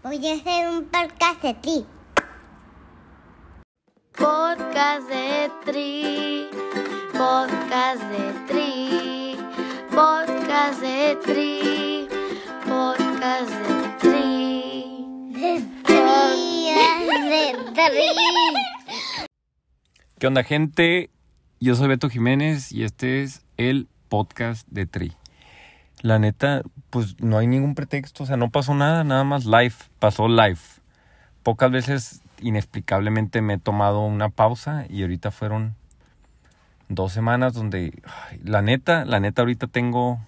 Voy a hacer un podcast de ti. Podcast de Tri. Podcast de Tri. Podcast de Tri. Podcast de Tri. De tri, de tri. ¿Qué onda, gente? Yo soy Beto Jiménez y este es el podcast de Tri. La neta, pues no hay ningún pretexto, o sea, no pasó nada, nada más live, pasó live. Pocas veces, inexplicablemente, me he tomado una pausa y ahorita fueron dos semanas donde, la neta, la neta, ahorita tengo,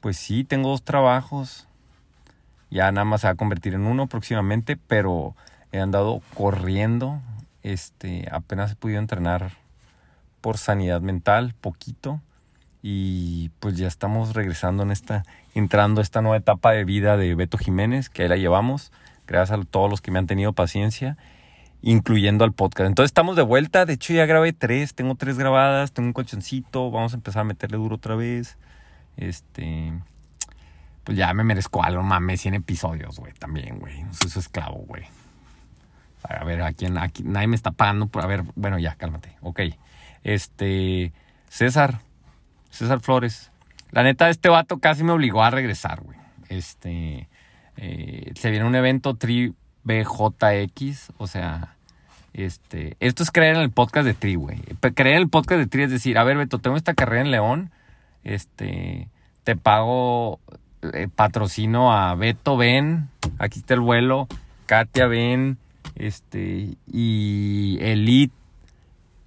pues sí, tengo dos trabajos. Ya nada más se va a convertir en uno próximamente, pero he andado corriendo. Este, apenas he podido entrenar por sanidad mental, poquito. Y pues ya estamos regresando en esta, entrando a esta nueva etapa de vida de Beto Jiménez, que ahí la llevamos, gracias a todos los que me han tenido paciencia, incluyendo al podcast. Entonces estamos de vuelta, de hecho ya grabé tres, tengo tres grabadas, tengo un colchoncito, vamos a empezar a meterle duro otra vez. Este, pues ya me merezco algo, mames, 100 episodios, güey, también, güey. No soy su esclavo, güey. A ver, aquí, aquí nadie me está pagando por, a ver, bueno, ya, cálmate, ok. Este, César, César Flores. La neta, este vato casi me obligó a regresar, güey. Este, eh, se viene un evento Tri BJX, o sea, este, esto es creer en el podcast de Tri, güey. Creer en el podcast de Tri es decir, a ver, Beto, tengo esta carrera en León, este, te pago patrocino a Beto, ven, aquí está el vuelo, Katia, ven, este, y Elite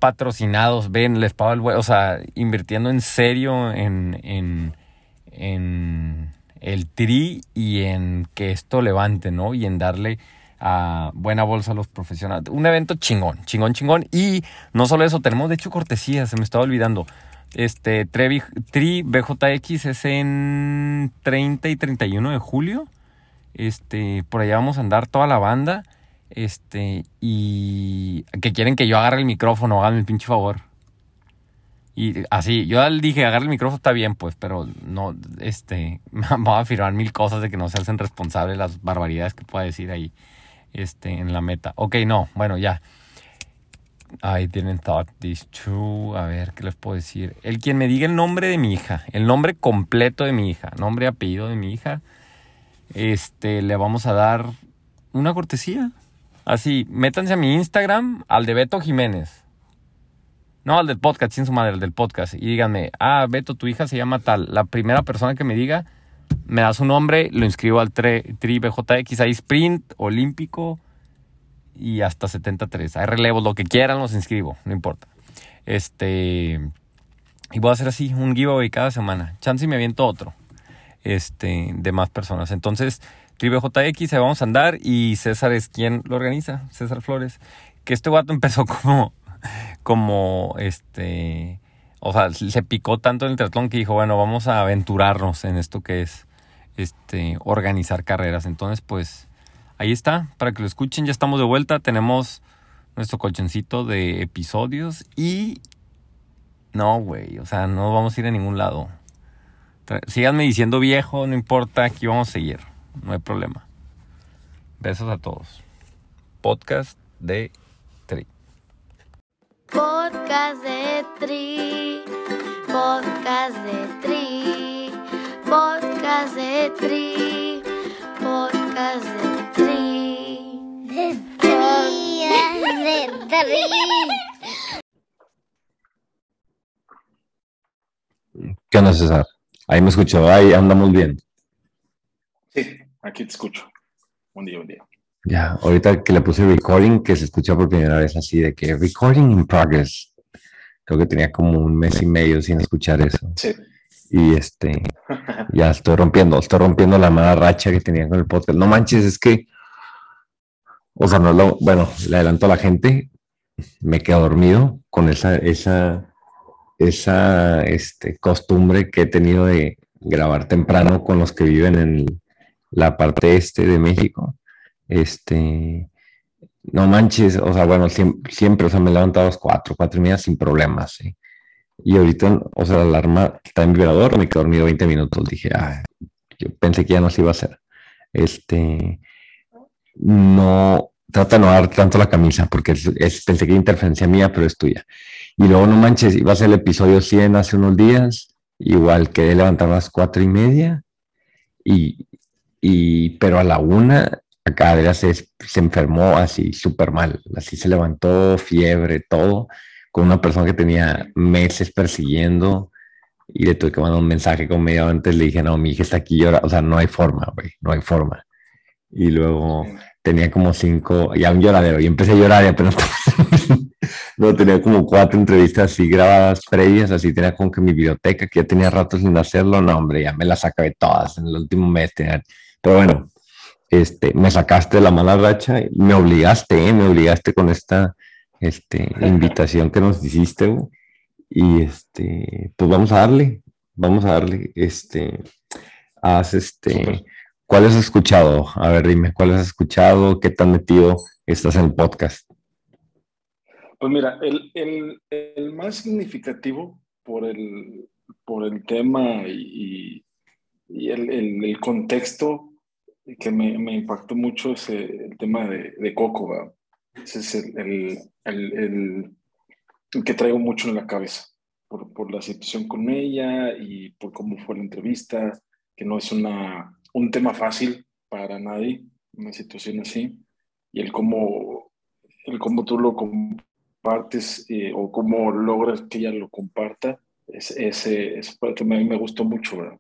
patrocinados, ven, les pago el vuelo, o sea, invirtiendo en serio en, en, el tri y en que esto levante, ¿no? Y en darle a buena bolsa a los profesionales. Un evento chingón, chingón, chingón. Y no solo eso, tenemos de hecho cortesía, se me estaba olvidando. Este Trevi, Tri BJX es en 30 y 31 de julio. Este, por allá vamos a andar toda la banda. Este, y que quieren que yo agarre el micrófono, háganme el pinche favor. Y así, yo dije, agarre el micrófono, está bien, pues, pero no, este, me voy a afirmar mil cosas de que no se hacen responsables las barbaridades que pueda decir ahí, este, en la meta. Ok, no, bueno, ya. I didn't thought this true. A ver, ¿qué les puedo decir? El quien me diga el nombre de mi hija, el nombre completo de mi hija, nombre y apellido de mi hija, este, le vamos a dar una cortesía. Así, métanse a mi Instagram, al de Beto Jiménez. No, al del podcast, sin su madre, el del podcast. Y díganme, ah, Beto, tu hija se llama tal. La primera persona que me diga, me da su nombre, lo inscribo al Tri, tri BJX. Hay sprint, olímpico y hasta 73. Hay relevos, lo que quieran, los inscribo, no importa. Este. Y voy a hacer así, un giveaway cada semana. Chance y me aviento otro. Este, de más personas. Entonces, TriBJX, se vamos a andar y César es quien lo organiza, César Flores. Que este guato empezó como, como este, o sea, se picó tanto en el triatlón que dijo, bueno, vamos a aventurarnos en esto que es, este, organizar carreras. Entonces, pues, ahí está, para que lo escuchen, ya estamos de vuelta, tenemos nuestro colchoncito de episodios y, no, güey, o sea, no vamos a ir a ningún lado. Síganme diciendo viejo, no importa, aquí vamos a seguir no hay problema. Besos a todos. Podcast de Tri. Podcast de Tri. Podcast de Tri. Podcast de Tri. Podcast de Tri. De tri, de tri. ¿Qué onda, César? Ahí me escucho, ahí andamos bien. Aquí te escucho. Un día, un día. Ya, ahorita que le puse recording, que se escucha por primera vez así de que recording in progress. Creo que tenía como un mes y medio sin escuchar eso. Sí. Y este, ya estoy rompiendo, estoy rompiendo la mala racha que tenía con el podcast. No manches, es que, o sea, no lo, bueno, le adelanto a la gente, me quedo dormido con esa, esa, esa, este, costumbre que he tenido de grabar temprano con los que viven en la parte este de México. Este, no manches, o sea, bueno, siempre, o sea, me he levantado a las cuatro, cuatro y media sin problemas, ¿sí? Y ahorita, o sea, la alarma está en vibrador, me quedé dormido 20 minutos. Dije, ah, yo pensé que ya no se iba a hacer. este, no, trata de no dar tanto la camisa, porque es, es- pensé que era interferencia mía, pero es tuya. Y luego, no manches, iba a ser el episodio 100 hace unos días, igual quedé levantar a las cuatro y media, y, y pero a la una, acá Adrián se, se enfermó así súper mal, así se levantó, fiebre, todo, con una persona que tenía meses persiguiendo, y le tuve que mandar un mensaje como media hora antes, le dije, no, mi hija está aquí llora, o sea, no hay forma, güey, no hay forma. Y luego tenía como cinco, ya un lloradero, y empecé a llorar y apenas no, tenía como cuatro entrevistas así grabadas previas, así tenía como que mi biblioteca, que ya tenía rato sin hacerlo, no, hombre, ya me las acabé todas en el último mes, tenía- pero bueno, este, me sacaste de la mala racha, me obligaste, ¿eh? me obligaste con esta este, invitación que nos hiciste, güey. y este, pues vamos a darle, vamos a darle, este, haz este. ¿cuáles has escuchado? A ver, dime, ¿cuáles has escuchado? ¿Qué tan metido estás en el podcast? Pues mira, el, el- el más significativo por el, por el tema y, y el, el- el contexto que me, me impactó mucho es el tema de, de Coco, ¿verdad? Ese es el, el- el- el- que traigo mucho en la cabeza, por, por la situación con ella y por cómo fue la entrevista, que no es una, un tema fácil para nadie, una situación así, y el cómo, el cómo tú lo compartes eh, o cómo logras que ella lo comparta, es, ese, esa parte a mí me gustó mucho, ¿verdad?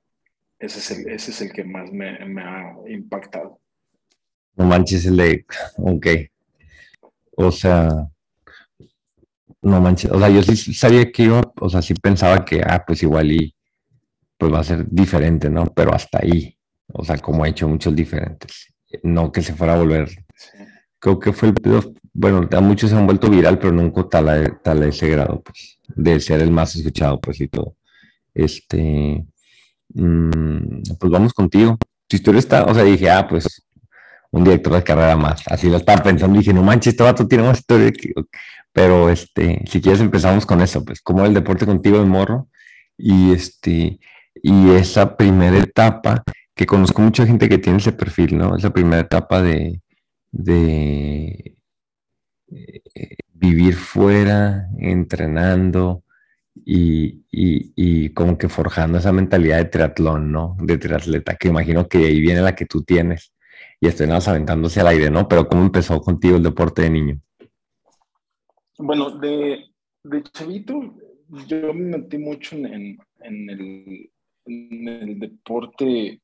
Ese es el, ese es el que más me, me ha impactado. No manches el de, ok. O sea, no manches, o sea, yo sí sabía que iba, o sea, sí pensaba que, ah, pues igual y, pues va a ser diferente, ¿no? Pero hasta ahí, o sea, como ha hecho muchos diferentes. No que se fuera a volver, Sí. creo que fue el, bueno, a muchos se han vuelto viral, pero nunca tal a, tal a ese grado, pues, de ser el más escuchado, pues, y todo. Este, mm, pues vamos contigo. Tu historia está, o sea, dije, ah, pues, un director de carrera más. Así lo estaba pensando, dije, no manches, este vato tiene más historia. Pero, este, si quieres empezamos con eso, pues, como el deporte contigo de morro y, este, y esa primera etapa, que conozco mucha gente que tiene ese perfil, ¿no? Esa primera etapa de, de eh, vivir fuera, entrenando y, y, y como que forjando esa mentalidad de triatlón, ¿no? De triatleta, que imagino que ahí viene la que tú tienes y más aventándose al aire, ¿no? Pero ¿cómo empezó contigo el deporte de niño? Bueno, de, de chavito, yo me metí mucho en, en- en el, en el deporte,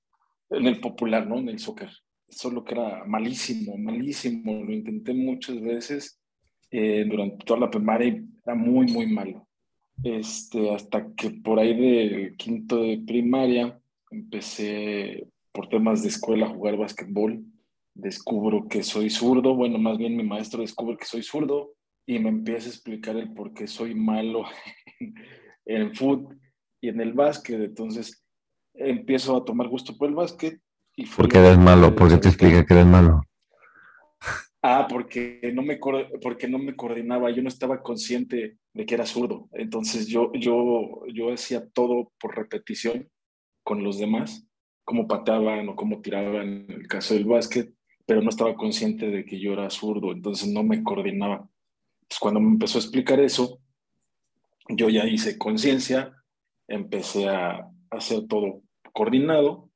en el popular, ¿no? En el soccer. Solo que era malísimo, malísimo. Lo intenté muchas veces eh, durante toda la primaria y era muy, muy malo. Este, hasta que por ahí del quinto de primaria empecé por temas de escuela a jugar básquetbol. Descubro que soy zurdo, bueno, más bien mi maestro descubre que soy zurdo y me empieza a explicar el por qué soy malo en, en fútbol y en el básquet. Entonces empiezo a tomar gusto por el básquet. Y ¿Por qué eres malo? ¿Por qué te explica que eres malo? Ah, porque no me, porque no me coordinaba, yo no estaba consciente de que era zurdo. Entonces yo, yo, yo hacía todo por repetición con los demás, cómo pateaban o cómo tiraban en el caso del básquet, pero no estaba consciente de que yo era zurdo, entonces no me coordinaba. Entonces cuando me empezó a explicar eso, yo ya hice conciencia, empecé a hacer todo coordinado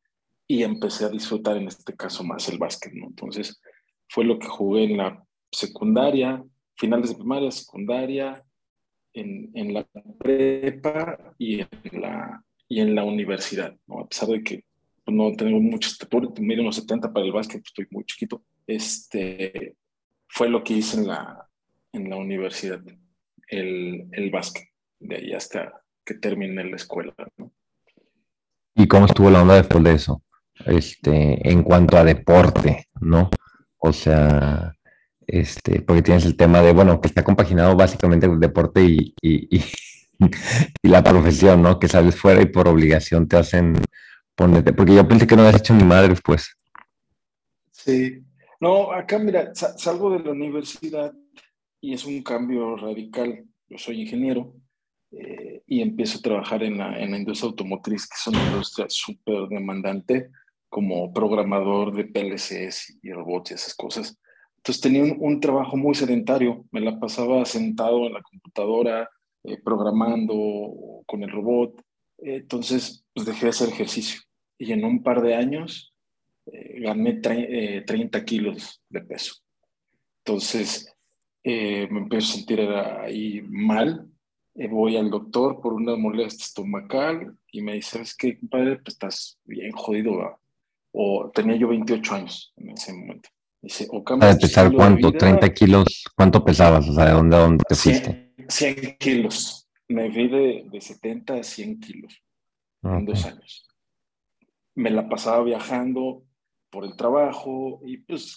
y empecé a disfrutar en este caso más el básquet, ¿no? Entonces fue lo que jugué en la secundaria, finales de primaria, secundaria, en, en la prepa y en la, y en la universidad, ¿no? A pesar de que pues, no tengo mucha estatura, mido unos 70 para el básquet, pues, estoy muy chiquito, este, fue lo que hice en la, en la universidad, el, el básquet, de ahí hasta que terminé la escuela. ¿Y cómo estuvo la onda después de eso? Este, en cuanto a deporte, ¿no? O sea, este, porque tienes el tema de, bueno, que está compaginado básicamente el deporte y, y, la profesión, ¿no? Que sales fuera y por obligación te hacen ponerte, porque yo pensé que no habías hecho ni madre pues. Sí. No, acá mira, sa- salgo de la universidad y es un cambio radical. Yo soy ingeniero eh, y empiezo a trabajar en la, en la industria automotriz, que es una industria súper demandante, como programador de PLCs y robots y esas cosas. Entonces tenía un, trabajo muy sedentario, me la pasaba sentado en la computadora, eh, programando con el robot. entonces, pues dejé de hacer ejercicio y en un par de años eh, gané 30 kilos de peso. Entonces, me empecé a sentir ahí mal. voy al doctor por una molestia estomacal y me dice, ¿sabes qué, compadre? Pues estás bien jodido, o tenía yo 28 años en ese momento. Dice, o Para pesar cuánto, 30 kilos, ¿cuánto pesabas? O sea, ¿de dónde a dónde te 100, fuiste? 100 kilos. Me fui de, de 70 a 100 kilos en dos años. Me la pasaba viajando por el trabajo y pues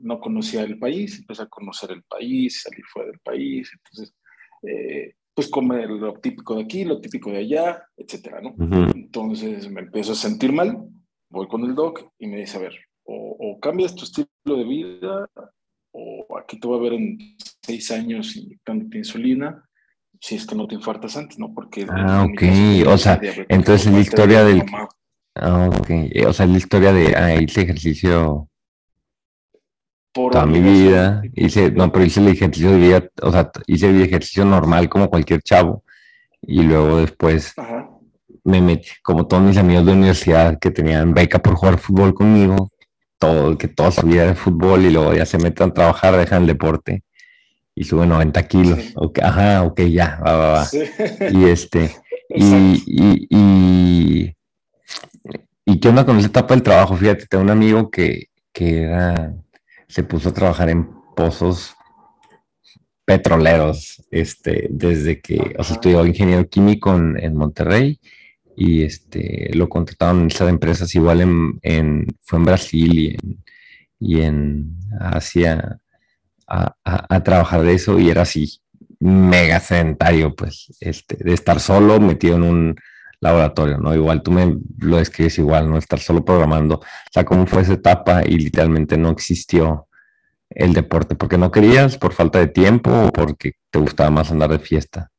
no conocía el país, empecé a conocer el país, salir fuera del país, entonces eh, pues comer lo típico de aquí, lo típico de allá, etcétera, ¿no? Entonces me empiezo a sentir mal voy con el doc y me dice, a ver, o, cambias tu estilo de vida, o aquí te voy a ver en seis años inyectándote insulina, si es que no te infartas antes, ¿no? Porque... Ah, ok, o sea, entonces la historia del... Ah, ok, eh, o sea, la historia de, ah, hice ejercicio por toda mi vida, hice, no, pero hice el ejercicio de vida, o sea, hice el ejercicio normal como cualquier chavo, y luego después... Ajá me metí, como todos mis amigos de universidad que tenían beca por jugar fútbol conmigo, todo, que toda su vida de fútbol y luego ya se metan a trabajar, dejan el deporte y suben 90 kilos. ajá, ok, ya, va, va, va. Y este, y, y, y, y, qué onda con esa etapa del trabajo? Fíjate, tengo un amigo que, que era, se puso a trabajar en pozos petroleros, este, desde que, o sea, estudió ingeniero químico en, en Monterrey y este, lo contrataron en esas empresas igual en, fue en Brasil y en, y en Asia a, trabajar de eso y era así mega sedentario, pues, este, de estar solo metido en un laboratorio, ¿no? Igual tú me lo describes igual, ¿no? Estar solo programando, o sea, cómo fue esa etapa y literalmente no existió el deporte, porque no querías, por falta de tiempo o porque te gustaba más andar de fiesta.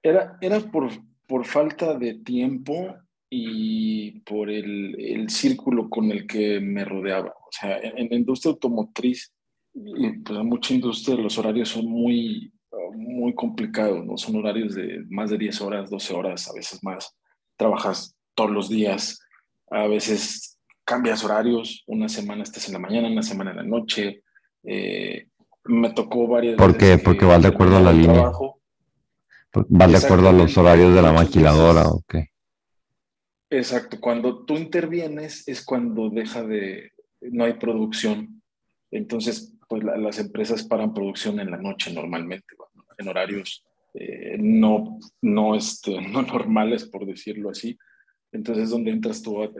Era, era por, por falta de tiempo y por el, el, círculo con el que me rodeaba. O sea, en, la industria automotriz, pues en mucha industria los horarios son muy, muy complicados, ¿no? Son horarios de más de 10 horas, 12 horas, a veces más. Trabajas todos los días, a veces cambias horarios, una semana estás en la mañana, una semana en la noche. Eh, me tocó varias ¿Por qué? Porque va de acuerdo a la línea. Va de acuerdo a los horarios de la maquiladora, ¿ok? Exacto, cuando tú intervienes es cuando deja de, no hay producción. Entonces, pues las empresas paran producción en la noche normalmente, en horarios eh, no, no, este, no normales, por decirlo así. Entonces, es donde entras tú a,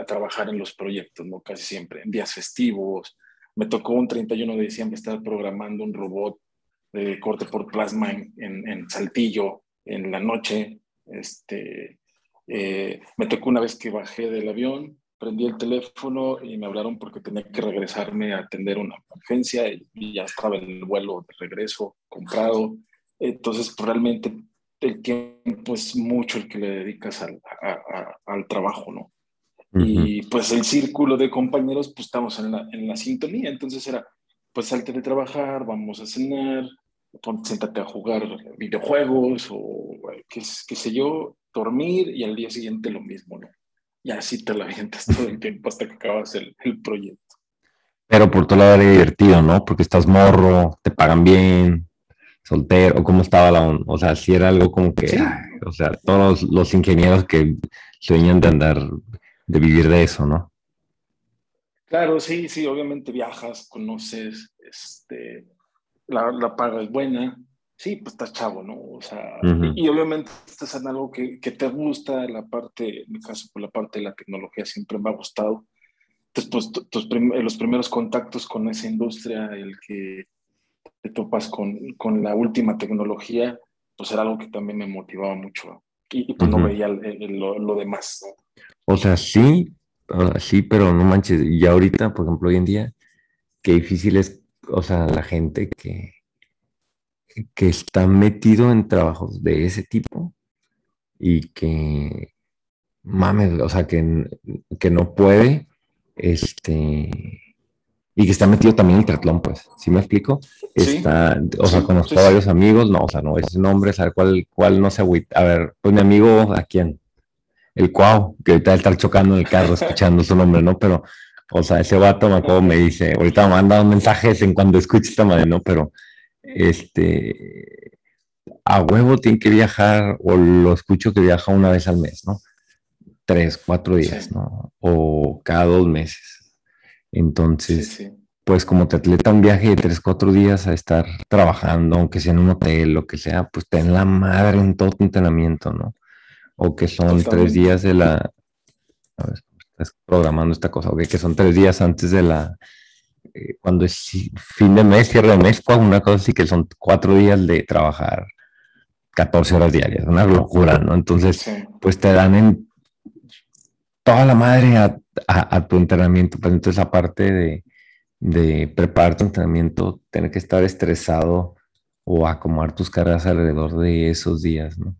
a, trabajar en los proyectos, ¿no? Casi siempre, en días festivos. Me tocó un 31 de diciembre estar programando un robot de corte por plasma en, Saltillo en la noche. Este, eh, me tocó una vez que bajé del avión, prendí el teléfono y me hablaron porque tenía que regresarme a atender una emergencia y, ya estaba en el vuelo de regreso comprado. Entonces, realmente el tiempo es mucho el que le dedicas al, al trabajo, ¿no? Y pues el círculo de compañeros, pues estamos en la, en la sintonía. Entonces era, pues salte de trabajar, vamos a cenar, siéntate a jugar videojuegos o qué, qué, sé yo, dormir y al día siguiente lo mismo, ¿no? Y así te la avientas todo el tiempo hasta que acabas el, el proyecto. Pero por todo lado era divertido, ¿no? Porque estás morro, te pagan bien, soltero, o cómo estaba la O sea, si era algo como que, o sea, todos los, ingenieros que sueñan de andar, de vivir de eso, ¿no? Claro, sí, sí, obviamente viajas, conoces, este, la, paga es buena, sí, pues estás chavo, ¿no? O sea, y, obviamente estás en algo que, que, te gusta, la parte, en mi caso, por la parte de la tecnología siempre me ha gustado. Entonces, pues tus los primeros contactos con esa industria, el que te topas con, con, la última tecnología, pues era algo que también me motivaba mucho. Y, pues no veía lo, lo, demás, ¿no? O sea, sí, sí, pero no manches, y ahorita, por ejemplo, hoy en día, qué difícil es o sea, la gente que, que está metido en trabajos de ese tipo y que, mames, o sea, que, que no puede, este, y que está metido también en el triatlón, pues, ¿sí me explico? Sí. Está, o sea, conozco sí, a varios amigos, no, o sea, no, ese nombre, saber cuál, cuál no se agüita. A ver, pues mi amigo, ¿a quién? El Cuau, que ahorita está chocando en el carro escuchando su nombre, ¿no? Pero, o sea, ese vato me acuerdo, me dice, ahorita me manda mensajes en cuando escuche esta madre, ¿no? Pero, este, a huevo tiene que viajar, o lo escucho que viaja una vez al mes, ¿no? Tres, cuatro días, Sí. ¿no? O cada dos meses. Entonces, sí. pues como te atleta un viaje de tres, cuatro días a estar trabajando, aunque sea en un hotel, lo que sea, pues ten la madre en todo tu entrenamiento, ¿no? O que son tres días de la... A ver, estás programando esta cosa, ok, que son tres días antes de la... eh, cuando es fin de mes, cierre de mes, una cosa así que son cuatro días de trabajar 14 horas diarias, una locura, ¿no? Entonces, Sí. pues te dan en toda la madre a, a- a tu entrenamiento. Pues entonces, aparte de, de preparar tu entrenamiento, tener que estar estresado o acomodar tus cargas alrededor de esos días, ¿no?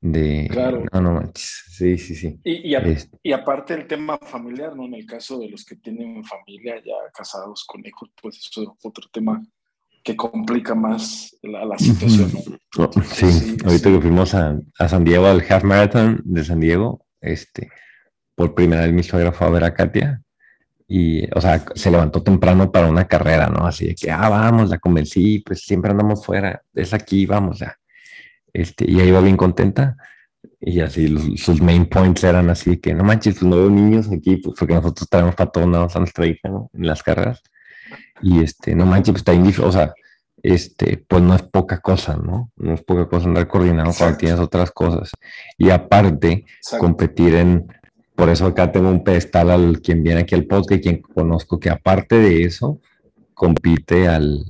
De, Claro. no, no manches, sí, sí, sí. Y, y, a- Es- y aparte el tema familiar, ¿no? En el caso de los que tienen familia ya casados con hijos, pues eso es otro tema que complica más la, la situación, ¿no? Oh, Sí, Sí, ahorita sí. que fuimos a, a San Diego, al Half Marathon de San Diego, este, por primera vez mi suegra fue a ver a Katia y, o sea, se levantó temprano para una carrera, ¿no? Así de que, ah, vamos, la convencí, pues siempre andamos fuera, es aquí, vamos ya. Este, y ella iba bien contenta y así los- sus main points eran así que, no manches, pues no veo niños aquí, pues porque nosotros traemos para todos lados a nuestra hija, ¿no? En las carreras. Y este, no manches, pues está indif- o sea, este, pues no es poca cosa, ¿no? No es poca cosa andar coordinado cuando Exacto. tienes otras cosas. Y aparte, Exacto. competir en, por eso acá tengo un pedestal al quien viene aquí al podcast y quien conozco que aparte de eso, compite al,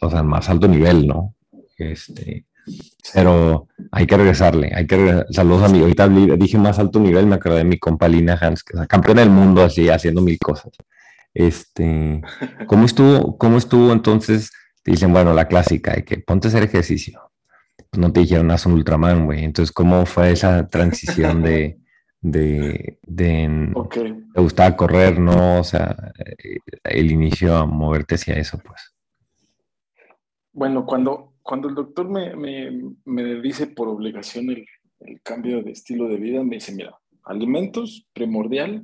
o sea, al más alto nivel, ¿no? Este, pero hay que regresarle, hay que regresar. Saludos a mi, ahorita dije más alto nivel, me acordé de mi compa Lina Hans, que es campeona del mundo así, haciendo mil cosas. Este, ¿cómo estuvo, cómo estuvo entonces? Te dicen, bueno, la clásica, de que ponte a hacer ejercicio. No te dijeron, haz un Ultraman, güey. Entonces, ¿cómo fue esa transición de, de, de, Ok. te gustaba correr, no? O sea, eh, el inicio a moverte hacia eso, pues. Bueno, cuando, cuando el doctor me, me, me dice por obligación el, el cambio de estilo de vida, me dice, mira, alimentos primordial,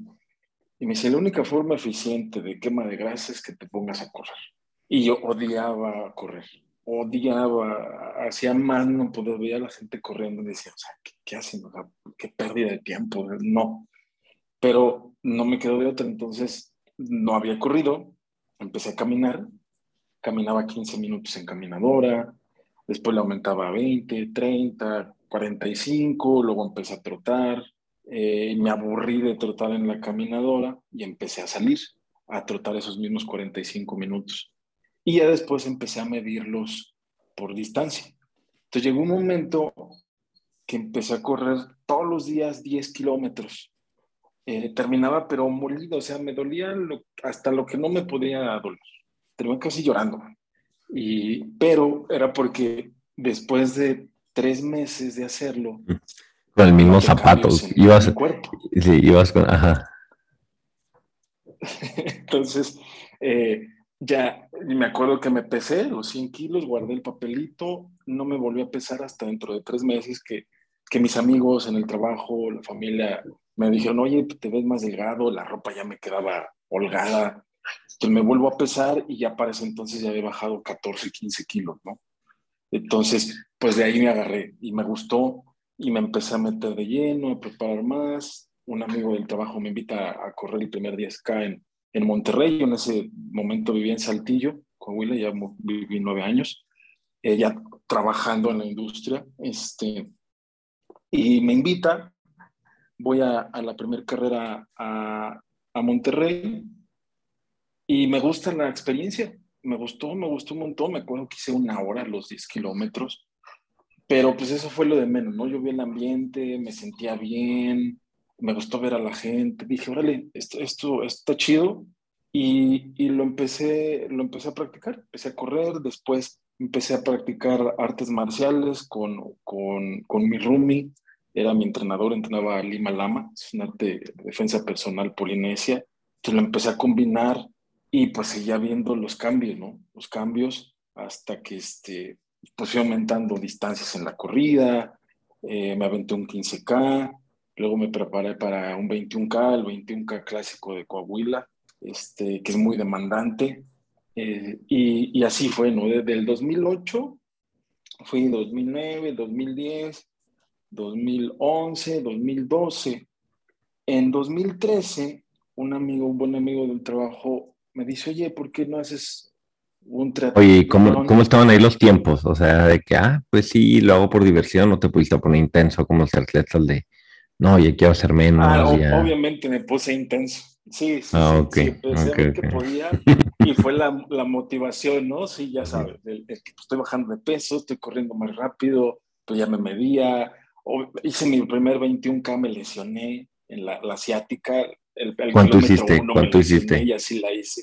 y me dice, la única forma eficiente de quema de grasa es que te pongas a correr. Y yo odiaba correr, odiaba, hacía más no poder ver a la gente corriendo y decía, o sea, ¿qué, qué hacen? O sea, qué pérdida de tiempo, no. Pero no me quedó de otra, entonces no había corrido, empecé a caminar, caminaba 15 minutos en caminadora, después le aumentaba a 20, 30, 45, luego empecé a trotar, eh, me aburrí de trotar en la caminadora y empecé a salir a trotar esos mismos 45 minutos. Y ya después empecé a medirlos por distancia. Entonces llegó un momento que empecé a correr todos los días 10 kilómetros. Eh, terminaba pero molido, o sea, me dolía hasta lo que no me podía doler. Terminé casi llorando. Y, pero era porque después de tres meses de hacerlo, Con el mismo noté zapato, cambios en ibas, sí, ibas con, ajá. Entonces, eh, ya me acuerdo que me pesé los 100 kilos, guardé el papelito, no me volví a pesar hasta dentro de tres meses que, que mis amigos en el trabajo, la familia, me dijeron, oye, te ves más delgado, la ropa ya me quedaba holgada. Entonces me vuelvo a pesar y ya para ese entonces ya había bajado 14, 15 kilos, ¿no? Entonces, pues de ahí me agarré y me gustó y me empecé a meter de lleno, a preparar más. Un amigo del trabajo me invita a correr el primer 10K en, en Monterrey. Yo en ese momento vivía en Saltillo, Coahuila, ya viví nueve años, eh, ya trabajando en la industria. Este, y me invita, voy a, a la primera carrera a, a Monterrey y me gusta la experiencia. Me gustó, me gustó un montón. Me acuerdo que hice una hora los 10 kilómetros. Pero pues eso fue lo de menos, ¿no? Yo vi el ambiente, me sentía bien, me gustó ver a la gente. Dije, órale, esto, esto, esto está chido. Y, y lo, empecé, lo empecé a practicar. Empecé a correr, después empecé a practicar artes marciales con, con, con mi roomie. era mi entrenador, entrenaba Lima Lama, es un arte de defensa personal polinesia. Entonces lo empecé a combinar y pues seguía viendo los cambios, ¿no? Los cambios hasta que este, pues fui aumentando distancias en la corrida, eh, me aventé un 15K, luego me preparé para un 21K, el 21K clásico de Coahuila, este, que es muy demandante. Eh, y, y, así fue, ¿no? Desde el 2008, fui 2009, 2010, 2011, 2012. En 2013, un amigo, un buen amigo del trabajo, me dice, oye, ¿por qué no haces un triatlón? Oye, ¿cómo, ¿cómo estaban ahí los tiempos? O sea, de que, ah, pues sí, lo hago por diversión, no te pudiste poner intenso como los atletas de, no, ya quiero hacer menos. Ah, obviamente me puse intenso. Sí, sí, ah, sí, okay, que podía y fue la, la, motivación, ¿no? Sí, ya sabes, el, pues, estoy bajando de peso, estoy corriendo más rápido, pues ya me medía, hice mi primer 21K, me lesioné en la, la asiática, el, ¿Cuánto hiciste? ¿Cuánto hiciste? Y así la hice.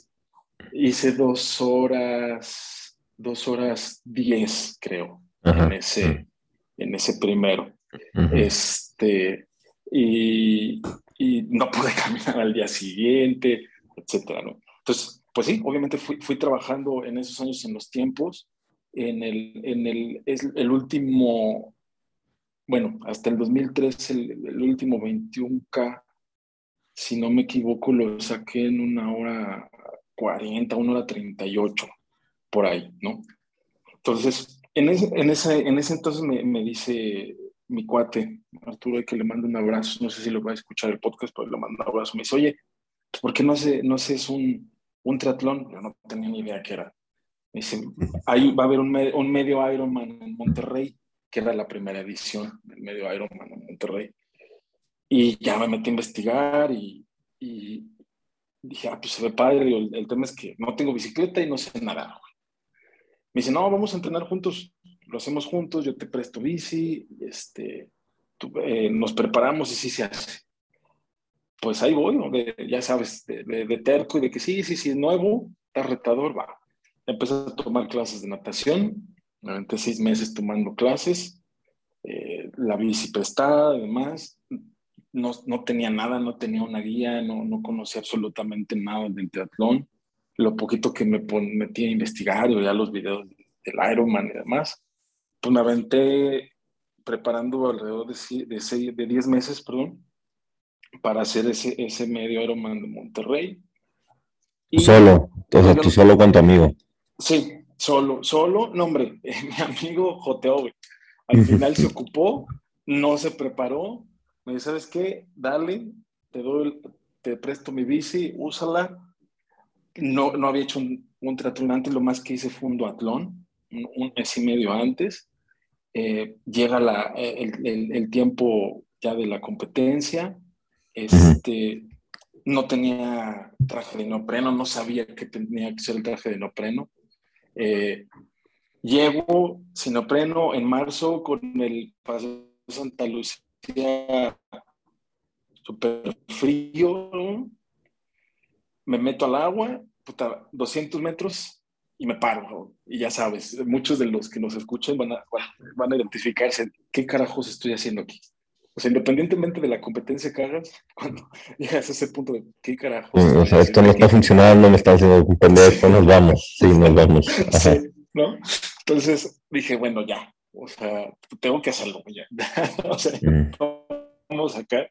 Hice dos horas, dos horas diez, creo, en, ese, en ese primero. Este, y, y, no pude caminar al día siguiente, etcétera, ¿no? Entonces, pues sí, obviamente fui, fui trabajando en esos años en los tiempos. En el, en el, es el último, bueno, hasta el 2003, el, el último 21K si no me equivoco, lo saqué en una hora 40, una hora 38, por ahí, ¿no? Entonces, en ese, en ese, en ese entonces me, me dice mi cuate, Arturo, que le mando un abrazo, no sé si lo va a escuchar el podcast, pero le mando un abrazo. Me dice, oye, ¿por qué no, hace, no haces un, un triatlón? Yo no tenía ni idea qué era. Me dice, ahí va a haber un, un medio Ironman en Monterrey, que era la primera edición del medio Ironman en Monterrey. Y ya me metí a investigar y, y dije, ah, pues se ve padre. El, el, tema es que no tengo bicicleta y no sé nadar. Me dice, no, vamos a entrenar juntos. Lo hacemos juntos, yo te presto bici, este, eh, nos preparamos y sí se hace. Pues ahí voy, ¿no? ya sabes, de, de, terco y de que sí, sí, sí, es nuevo, está retador, va. Empecé a tomar clases de natación, durante seis meses tomando clases, eh, la bici prestada, además, no, no, tenía nada, no tenía una guía, no, no conocía absolutamente nada del triatlón. Lo poquito que me metí a investigar y veía los videos del Ironman y demás, pues me aventé preparando alrededor de, de, de 10 meses, perdón, para hacer ese, ese medio Ironman de Monterrey. Y solo, entonces tú solo con tu amigo. Sí, solo, solo, no hombre, mi amigo Joteo, al final se ocupó, no se preparó, me dice, ¿sabes qué? Dale, te doy, te presto mi bici, úsala. No, no había hecho un, un antes, lo más que hice fue un duatlón, un, mes y medio antes. Eh, llega la, el, el, tiempo ya de la competencia. Este, no tenía traje de neopreno, no sabía que tenía que ser el traje de neopreno. Eh, llego sin en marzo con el Paseo Santa Lucía súper frío, me meto al agua, puta, 200 metros y me paro. Y ya sabes, muchos de los que nos escuchan van a, van a identificarse, ¿qué carajos estoy haciendo aquí? O sea, independientemente de la competencia que hagas, cuando llegas a ese punto de qué carajos. o sea, esto no está funcionando, me está haciendo un pendejo, nos vamos. Sí, nos vamos. Sí, ¿no? Entonces dije, bueno, ya, o sea, tengo que hacerlo ya. o sea, mm. vamos acá,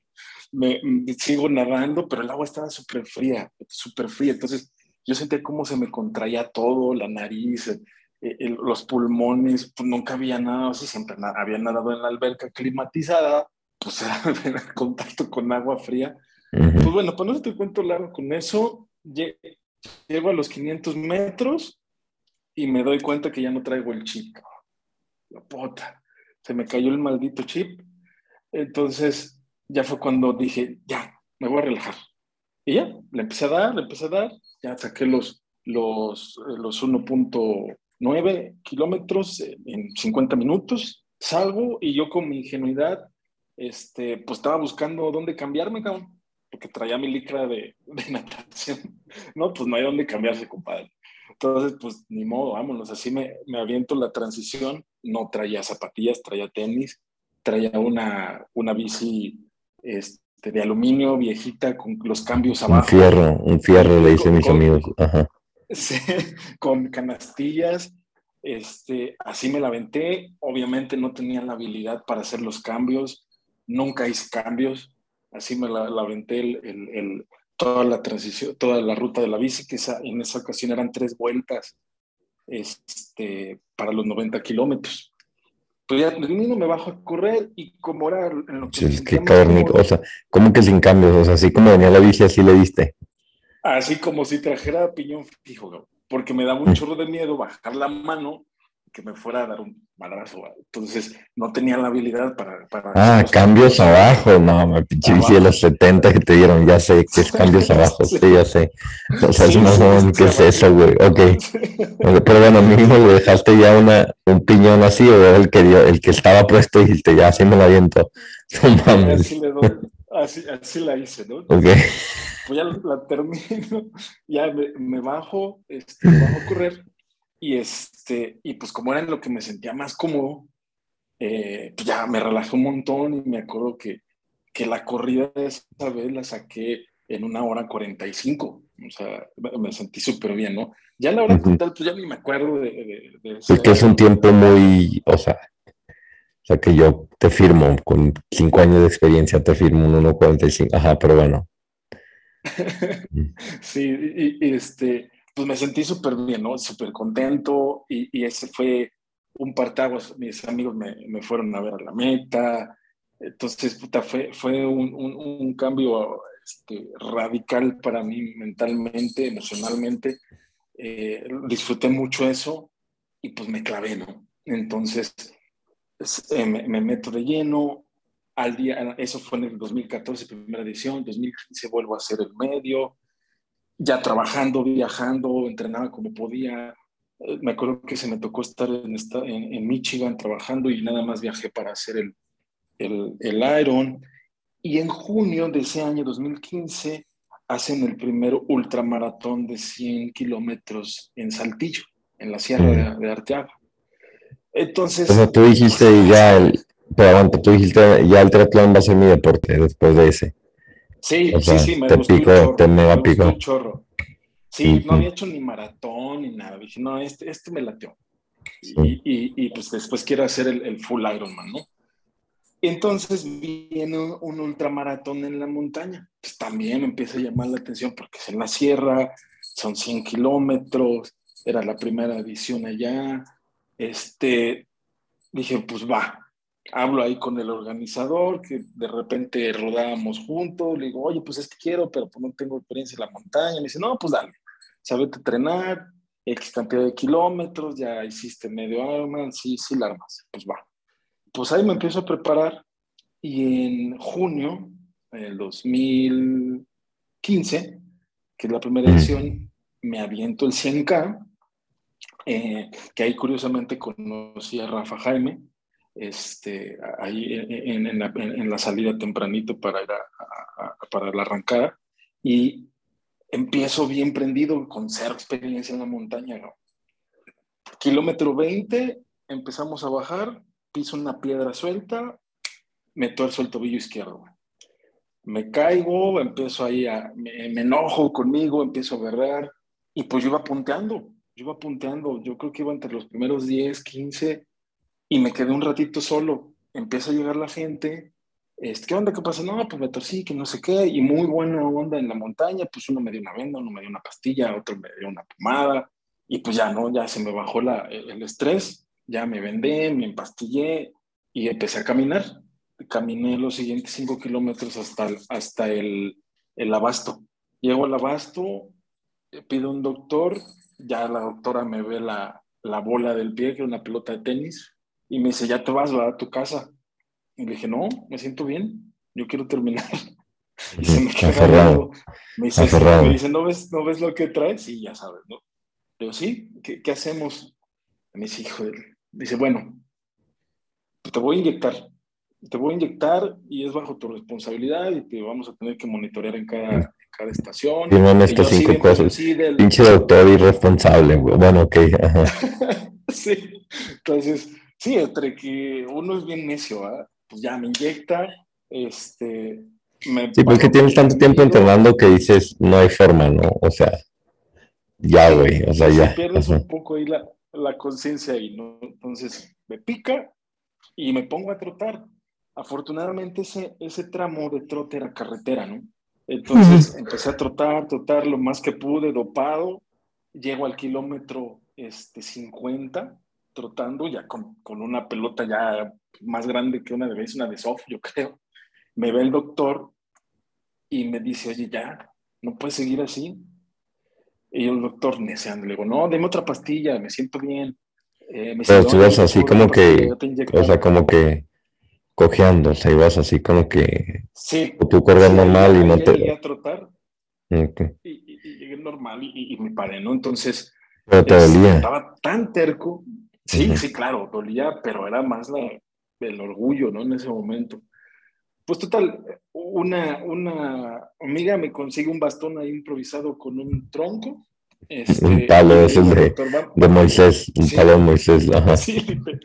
me, sigo nadando, pero el agua estaba súper fría, súper fría. Entonces, yo sentí cómo se me contraía todo, la nariz, los pulmones, pues nunca había nada, o sea, siempre había nadado en la alberca climatizada, pues era contacto con agua fría. Pues bueno, pues no te cuento largo con eso, llego a los 500 metros y me doy cuenta que ya no traigo el chip la puta, se me cayó el maldito chip. Entonces ya fue cuando dije, ya, me voy a relajar. Y ya, le empecé a dar, le empecé a dar, ya saqué los, los, eh, los 1.9 kilómetros en 50 minutos, salgo y yo con mi ingenuidad, este, pues estaba buscando dónde cambiarme, cabrón, porque traía mi licra de, de natación. No, pues no hay dónde cambiarse, compadre. Entonces, pues ni modo, vámonos, así me, me aviento la transición, no traía zapatillas, traía tenis, traía una, una bici este, de aluminio viejita con los cambios abajo. Un fierro, un fierro, le dicen mis Con- amigos. Ajá. Sí, con canastillas. Este, así me la aventé. Obviamente no tenía la habilidad para hacer los cambios. Nunca hice cambios. Así me la, la aventé el, el- el- toda la transición, toda la ruta de la bici, que esa- en esa ocasión eran tres vueltas este, para los 90 kilómetros. Pues ya termino, me bajo a correr y como era en lo que Sí, es que o sea, ¿cómo que sin cambios? O sea, así como venía la bici, así le diste. Así como si trajera piñón fijo, porque me daba Mm. un chorro de miedo bajar la mano que me fuera a dar un madrazo. Entonces no tenía la habilidad para. para Ah, los cambios abajo. No, me pinche de los 70 que te dieron. Ya sé que es cambios abajo. Sí. Sí, ya sé. O sea, es Sí, más o menos, sí, ¿qué es eso, güey? Ok. Pero bueno, mínimo le dejaste ya una, un piñón así, o el que, dio- el que estaba puesto y dijiste, ya así me la aviento. No mames. Así, le doy- así, así la hice, ¿no? Ok. Pues ya la termino, ya me, me bajo, este, me bajo a correr y este, y pues como era en lo que me sentía más cómodo, eh, pues ya me relajé un montón y me acuerdo que, que la corrida de esa vez la saqué en una hora 45, o sea, me- sentí súper bien, ¿no? Ya la hora total, pues ya ni me acuerdo de, de, de Es que es un tiempo muy, o sea, o sea que yo te firmo, con cinco años de experiencia te firmo un 1.45. Ajá, pero bueno. Sí, y, y, este, pues me sentí súper bien, ¿no? Súper contento y, y ese fue un partaguas. Mis amigos me, me fueron a ver a la meta. Entonces, puta, fue, fue un, un, un cambio este, radical para mí mentalmente, emocionalmente. Eh, disfruté mucho eso y pues me clavé, ¿no? Entonces, es- eh, me, me meto de lleno. Al día, eso fue en el 2014, primera edición, 2015 vuelvo a hacer el medio, ya trabajando, viajando, entrenaba como podía. Eh, Me acuerdo que se me tocó estar en, esta, en, en Michigan trabajando y nada más viajé para hacer el, el, el Iron. Y en junio de ese año 2015 hacen el primer ultramaratón de 100 kilómetros en Saltillo, en la Sierra de, de Arteaga. Entonces... O sea, tú dijiste pues, ya el, pero aguanta, tú dijiste ya el triatlón va a ser mi deporte después de ese. Sí, O sea, sí, sí, me te gustó picó, un chorro. te mega me picó. un chorro. Sí, no había hecho ni maratón ni nada. Dije, no, este, este me latió. Sí. Y, y, y, pues después quiero hacer el, el full Ironman, ¿no? Entonces viene un, un ultramaratón en la montaña. Pues también empieza a llamar la atención porque es en la sierra, son 100 kilómetros, era la primera edición allá. Este, dije, pues va. Hablo ahí con el organizador, que de repente rodábamos juntos. Le digo, oye, pues es que quiero, pero pues no tengo experiencia en la montaña. Me dice, no, pues dale, sabete entrenar, X cantidad de kilómetros, ya hiciste medio Ironman, sí, sí la armas. Pues va. Pues ahí me empiezo a preparar y en junio del 2015, que es la primera edición, me aviento el 100K, eh, que ahí curiosamente conocí a Rafa Jaime, este, ahí en, en la, en la salida tempranito para ir a, a- para la arrancada, y empiezo bien prendido, con cero experiencia en la montaña, ¿no? Kilómetro 20, empezamos a bajar, piso una piedra suelta, me tuerzo el tobillo izquierdo. Me caigo, empiezo ahí a, me, me enojo conmigo, empiezo a berrear, y pues yo iba punteando, yo iba punteando, yo creo que iba entre los primeros 10, 15, y me quedé un ratito solo. Empieza a llegar la gente, este, ¿qué onda? ¿Qué pasa? No, pues me torcí, que no sé qué, y muy buena onda en la montaña, pues uno me dio una venda, uno me dio una pastilla, otro me dio una pomada, y pues ya, ¿no? Ya se me bajó la, el estrés, ya me vendé, me empastillé y empecé a caminar. Caminé los siguientes cinco kilómetros hasta, hasta el, el abasto. Llego al abasto, pido un doctor, ya la doctora me ve la, la bola del pie, que era una pelota de tenis, y me dice, ya te vas ¿verdad? a tu casa. Y le dije, no, me siento bien, yo quiero terminar. Y se me queda. Me dice, me dice ¿no, ves, ¿no ves lo que traes? Y ya sabes, ¿no? Le digo, sí, ¿qué, qué hacemos? Me dice, hijo, de-". dice, bueno, te voy a inyectar. Te voy a inyectar y es bajo tu responsabilidad y te vamos a tener que monitorear en cada, en cada estación. Fírmame Y estas cinco cosas. sí, del- Pinche doctor irresponsable. Bueno, ok. Ajá. sí, entonces, sí, entre que uno es bien necio, ¿ah? pues ya me inyecta, este, me Sí, porque tienes tanto tiempo entrenando que dices, no hay forma, ¿no? O sea, ya, güey, o sea, ya. pierdes Ajá. un poco ahí la, la conciencia ahí, ¿no? Entonces me pica y me pongo a trotar. Afortunadamente ese, ese tramo de trote era carretera, ¿no? Entonces empecé a trotar, trotar lo más que pude, dopado. Llego al kilómetro este, 50 trotando, ya con, con una pelota ya más grande que una de vez, una de soft, yo creo. Me ve el doctor y me dice, oye, ya, no puedes seguir así. Y yo, el doctor, neceando, le digo, no, deme otra pastilla, me siento bien. Eh, me Pero tú "No, ibas así como que, yo te inyecto". o sea, como que cojeando, o sea, ibas así como que Sí. tú corres Sí, normal y no llegué te... a trotar Ok. y, y- y llegué normal y, y- me paré, ¿no? Entonces, Pero te este, dolía. estaba tan terco. Sí, sí, claro, dolía, pero era más la, el orgullo, ¿no? En ese momento. Pues total, una, una amiga me consigue un bastón ahí improvisado con un tronco. Este, Un palo, es el de- "Doctor, va- De Moisés, un Sí. palo de Moisés, ajá. Sí, liter-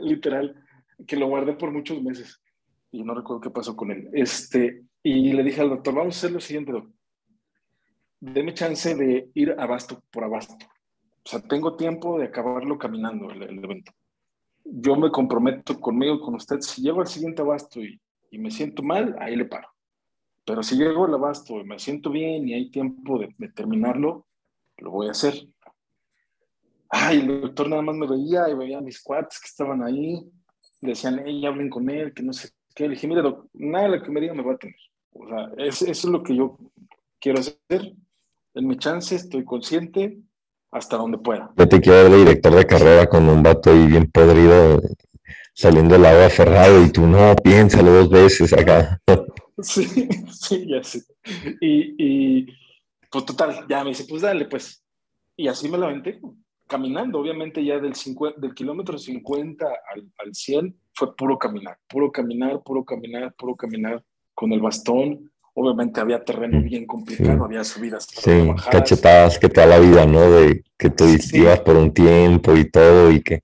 literal, que lo guardé por muchos meses y no recuerdo qué pasó con él. Este, y le dije al doctor, vamos a hacer lo siguiente, doctor. Deme chance de ir abasto por abasto. O sea, tengo tiempo de acabarlo caminando el, el evento. Yo me comprometo conmigo, con usted, si llego al siguiente abasto y, y me siento mal, ahí le paro. Pero si llego al abasto y me siento bien y hay tiempo de, de terminarlo, lo voy a hacer. Ay, el doctor nada más me veía y veía a mis cuates que estaban ahí. Decían, hey, hablen con él, que no sé qué. Le dije, mire, doc, nada de lo que me diga me va a tener. O sea, es- eso es lo que yo quiero hacer. En mi chance, estoy consciente hasta donde pueda. Yo te quiero ver de director de carrera con un vato ahí bien podrido, saliendo del agua aferrado y tú no, piénsalo dos veces acá. Sí, sí, ya sé. Y, y, pues total, ya me dice, pues dale, pues. Y así me la aventé, caminando. Obviamente ya del, 50 del kilómetro 50 al, al 100 fue puro caminar, puro caminar, puro caminar, puro caminar con el bastón. Obviamente había terreno bien complicado, sí. había subidas, Sí, bajadas. cachetadas que te da la vida, ¿no? De que tú Sí. ibas por un tiempo y todo y que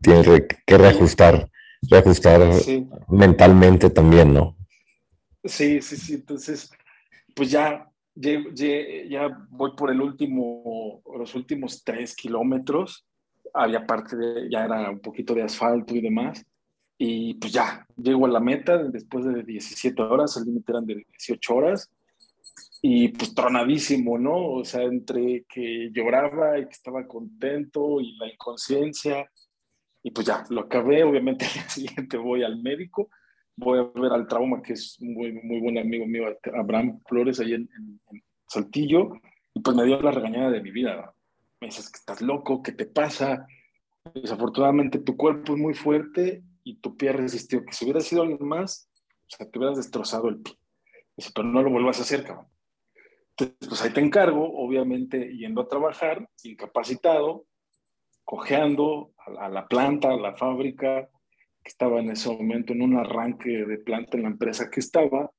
tienes que reajustar, reajustar Sí. mentalmente también, ¿no? Sí, sí, sí. Entonces, pues ya, ya, ya- ya voy por el último, los últimos tres kilómetros. Había parte de, ya era un poquito de asfalto y demás. Y pues ya, llego a la meta después de 17 horas, el límite eran de 18 horas. Y pues tronadísimo, ¿no? O sea, entre que lloraba y que estaba contento y la inconsciencia. Y pues ya, lo acabé. Obviamente al día siguiente voy al médico voy a ver al trauma, que es muy, muy buen amigo mío, Abraham Flores, ahí en, en- en Saltillo, y pues me dio la regañada de mi vida. Me dices que estás loco, ¿qué te pasa? Desafortunadamente tu cuerpo es muy fuerte y tu pie resistió. Que si hubiera sido alguien más, o sea, te hubieras destrozado el pie. Dice, pero no lo vuelvas a hacer, cabrón. Entonces, pues ahí te encargo, obviamente, yendo a trabajar, incapacitado, cojeando a la, a la planta, a la fábrica, que estaba en ese momento en un arranque de planta en la empresa que estaba,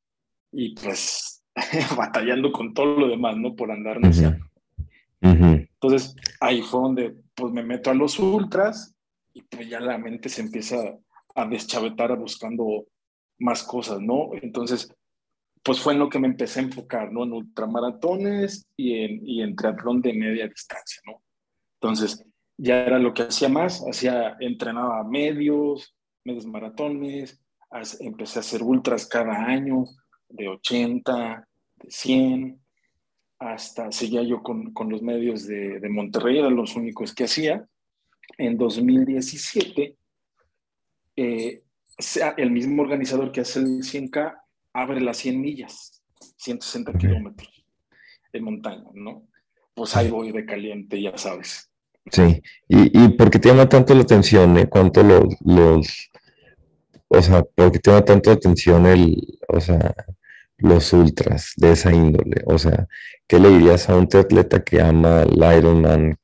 y pues batallando con todo lo demás, ¿no? Por andar. Ujú. Entonces, ahí fue donde pues me meto a los ultras y pues ya la mente se empieza a deschavetar buscando más cosas, ¿no? Entonces, pues fue en lo que me empecé a enfocar, ¿no? En ultramaratones y en, y en triatlón de media distancia, ¿no? Entonces, ya era lo que hacía más, hacía, entrenaba medios, medios maratones, empecé a hacer ultras cada año, de 80, de 100, hasta seguía yo con, con los medios de, de Monterrey, eran los únicos que hacía. En 2017, eh, sea- el mismo organizador que hace el 100K abre las 100 millas, 160 Ok. kilómetros en montaña, ¿no? Pues ahí voy de caliente, ya sabes. Sí, y, y ¿por qué te llama tanto la atención, eh? ¿Cuánto los, los, o sea, por qué te llama tanto la atención el, o sea, los ultras de esa índole? O sea, ¿qué le dirías a un atleta que ama el Ironman?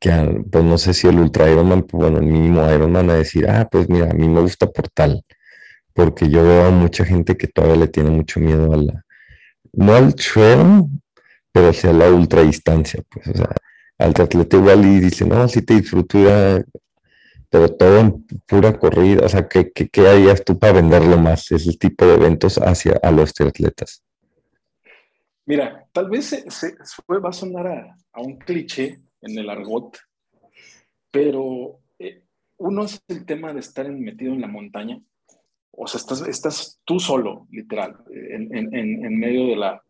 Que, a- pues no sé si el ultra Ironman, pues, bueno, el mínimo Ironman a decir, ah, pues mira, a mí me gusta por tal, porque yo veo a mucha gente que todavía le tiene mucho miedo a la, no al trail, pero sí a la ultra distancia, pues, o sea, al atleta igual y dice, no, sí te disfruto ir a pero todo en pura corrida. O sea, ¿qué, qué, qué harías tú para venderlo más, ese tipo de eventos hacia a los triatletas? Mira, tal vez se, se- va a sonar a un cliché en el argot, pero eh, uno es el tema de estar metido en la montaña. O sea, estás, estás tú solo, literal, en, en- en- medio de la,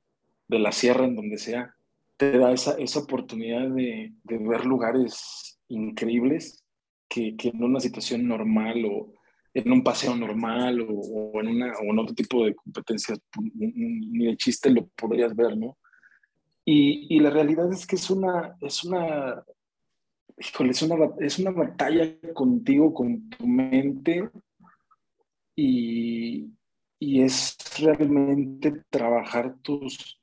de la sierra, en donde sea. Te da esa, esa oportunidad de, de ver lugares increíbles que, que en una situación normal o en un paseo normal o, o en, una, o en otro tipo de competencias, pues, ni de chiste lo podrías ver, ¿no? Y, y la realidad es que es una, es una, híjole, es una, es una batalla contigo, con tu mente y, y es realmente trabajar tus,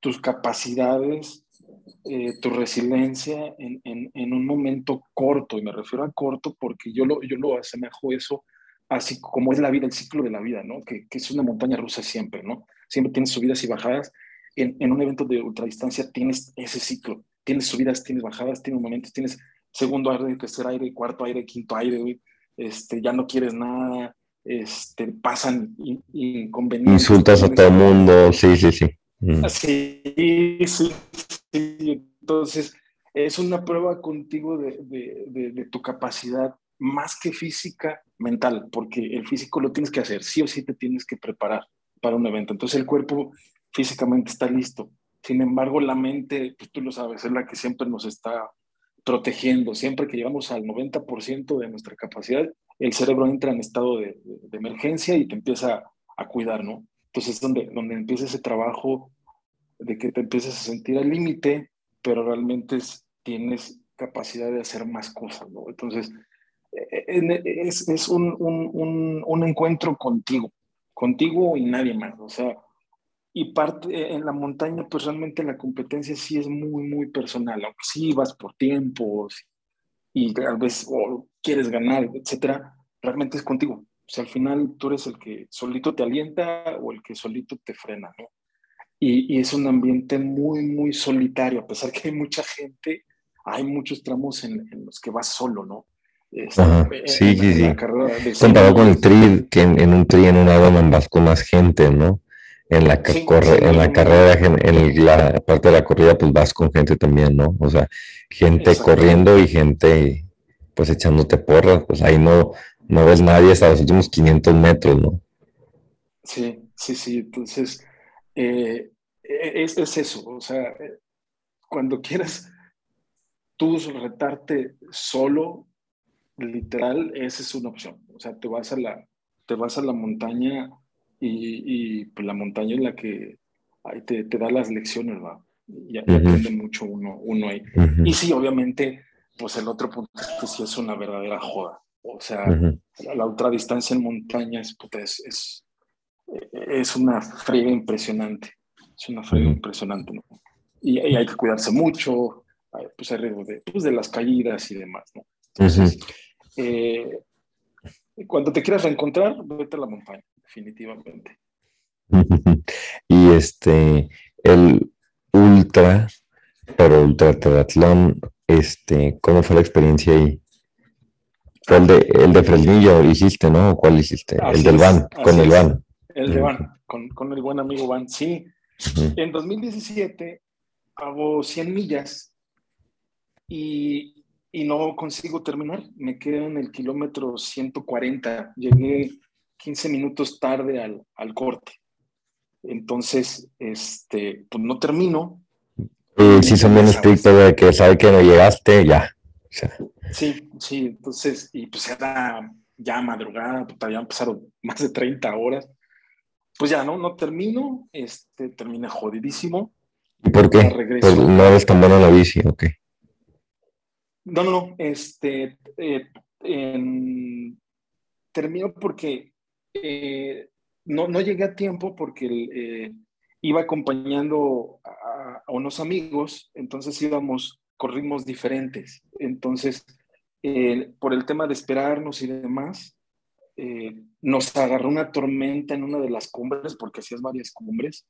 tus capacidades, eh, tu resiliencia en, en, en un momento corto, y me refiero a corto porque yo lo, yo lo asemejo eso así como es la vida, el ciclo de la vida, ¿no? Que, que es una montaña rusa siempre, ¿no? Siempre tienes subidas y bajadas. En, en un evento de ultradistancia tienes ese ciclo, tienes subidas, tienes bajadas, tienes momentos, tienes segundo aire, tercer aire, cuarto aire, quinto aire, güey. Este, ya no quieres nada, este, pasan in- inconvenientes. Insultas a todo el mundo, sí, sí, sí. Mm. Sí, sí, sí. Entonces, es una prueba contigo de, de, de, de tu capacidad más que física, mental, porque el físico lo tienes que hacer, sí o sí te tienes que preparar para un evento. Entonces, el cuerpo físicamente está listo. Sin embargo, la mente, pues tú lo sabes, es la que siempre nos está protegiendo. Siempre que llegamos al 90% de nuestra capacidad, el cerebro entra en estado de, emergencia y te empieza a cuidar, ¿no? Entonces es donde, donde empieza ese trabajo de que te empieces a sentir al límite, pero realmente es- tienes capacidad de hacer más cosas, ¿no? Entonces, eh, eh, es, un, un, un encuentro contigo, contigo y nadie más, o sea, y parte eh, en la montaña, pues realmente la competencia sí es muy, muy personal, aunque sí vas por tiempos y tal vez o quieres ganar, etcétera, realmente es contigo. O sea, al final tú eres el que solito te alienta o el que solito te frena, ¿no? Y, y es un ambiente muy, muy solitario, a pesar que hay mucha gente, hay muchos tramos en, en los que vas solo, ¿no? Este, Ajá, en- sí, en sí, la sí. Comparado con el tri, que en, en un tri, en un Ironman vas con más gente, ¿no? En la, ca- Sí, corre- sí, en la carrera, en la parte de la corrida, pues vas con gente también, ¿no? O sea, gente corriendo y gente, pues echándote porras, pues ahí no, no ves nadie hasta los últimos 500 metros, ¿no? Sí, sí, sí. Entonces, eh, es, es eso. O sea, eh, cuando quieras tú retarte solo, literal, esa es una opción. O sea, te vas a la, te vas a la montaña y, y, pues la montaña es la que ahí te, te da las lecciones, ¿va? Y, aprende mucho uno, uno ahí. Y sí, obviamente, pues el otro punto es que sí es una verdadera joda. O sea, la, la ultradistancia en montaña es, puta, es, es, es una friega impresionante. Es una friega impresionante, ¿no? Y, y hay que cuidarse mucho, hay, pues hay riesgo de, pues, de las caídas y demás, ¿no? Entonces, eh, cuando te quieras reencontrar, vete a la montaña, definitivamente. Y este, el ultra, pero ultra triatlón, este, ¿cómo fue la experiencia ahí? Fue el de, el de Fresnillo hiciste, ¿no? ¿O ¿Cuál hiciste? Así el del es, van, con el van. El de. Van, con, con el buen amigo Van, sí. Ujú. En 2017 hago 100 millas y, y no consigo terminar. Me quedo en el kilómetro 140. Llegué 15 minutos tarde al, al corte. Entonces, este, pues no termino. Y sí son bien estrictos de que sabe que no llegaste, ya. O sea, Sí, sí, entonces, y pues era ya madrugada, pues habían pasado más de 30 horas. Pues ya, ¿no? No termino, este, terminé jodidísimo. ¿y por qué? Pues no eres tan bueno en la bici, ok. No, no, no, este, eh, en- termino porque eh, no, no llegué a tiempo porque eh, iba acompañando a, unos amigos, entonces íbamos con ritmos diferentes. Entonces, eh, por el tema de esperarnos y demás, nos agarró una tormenta en una de las cumbres, porque hacías varias cumbres,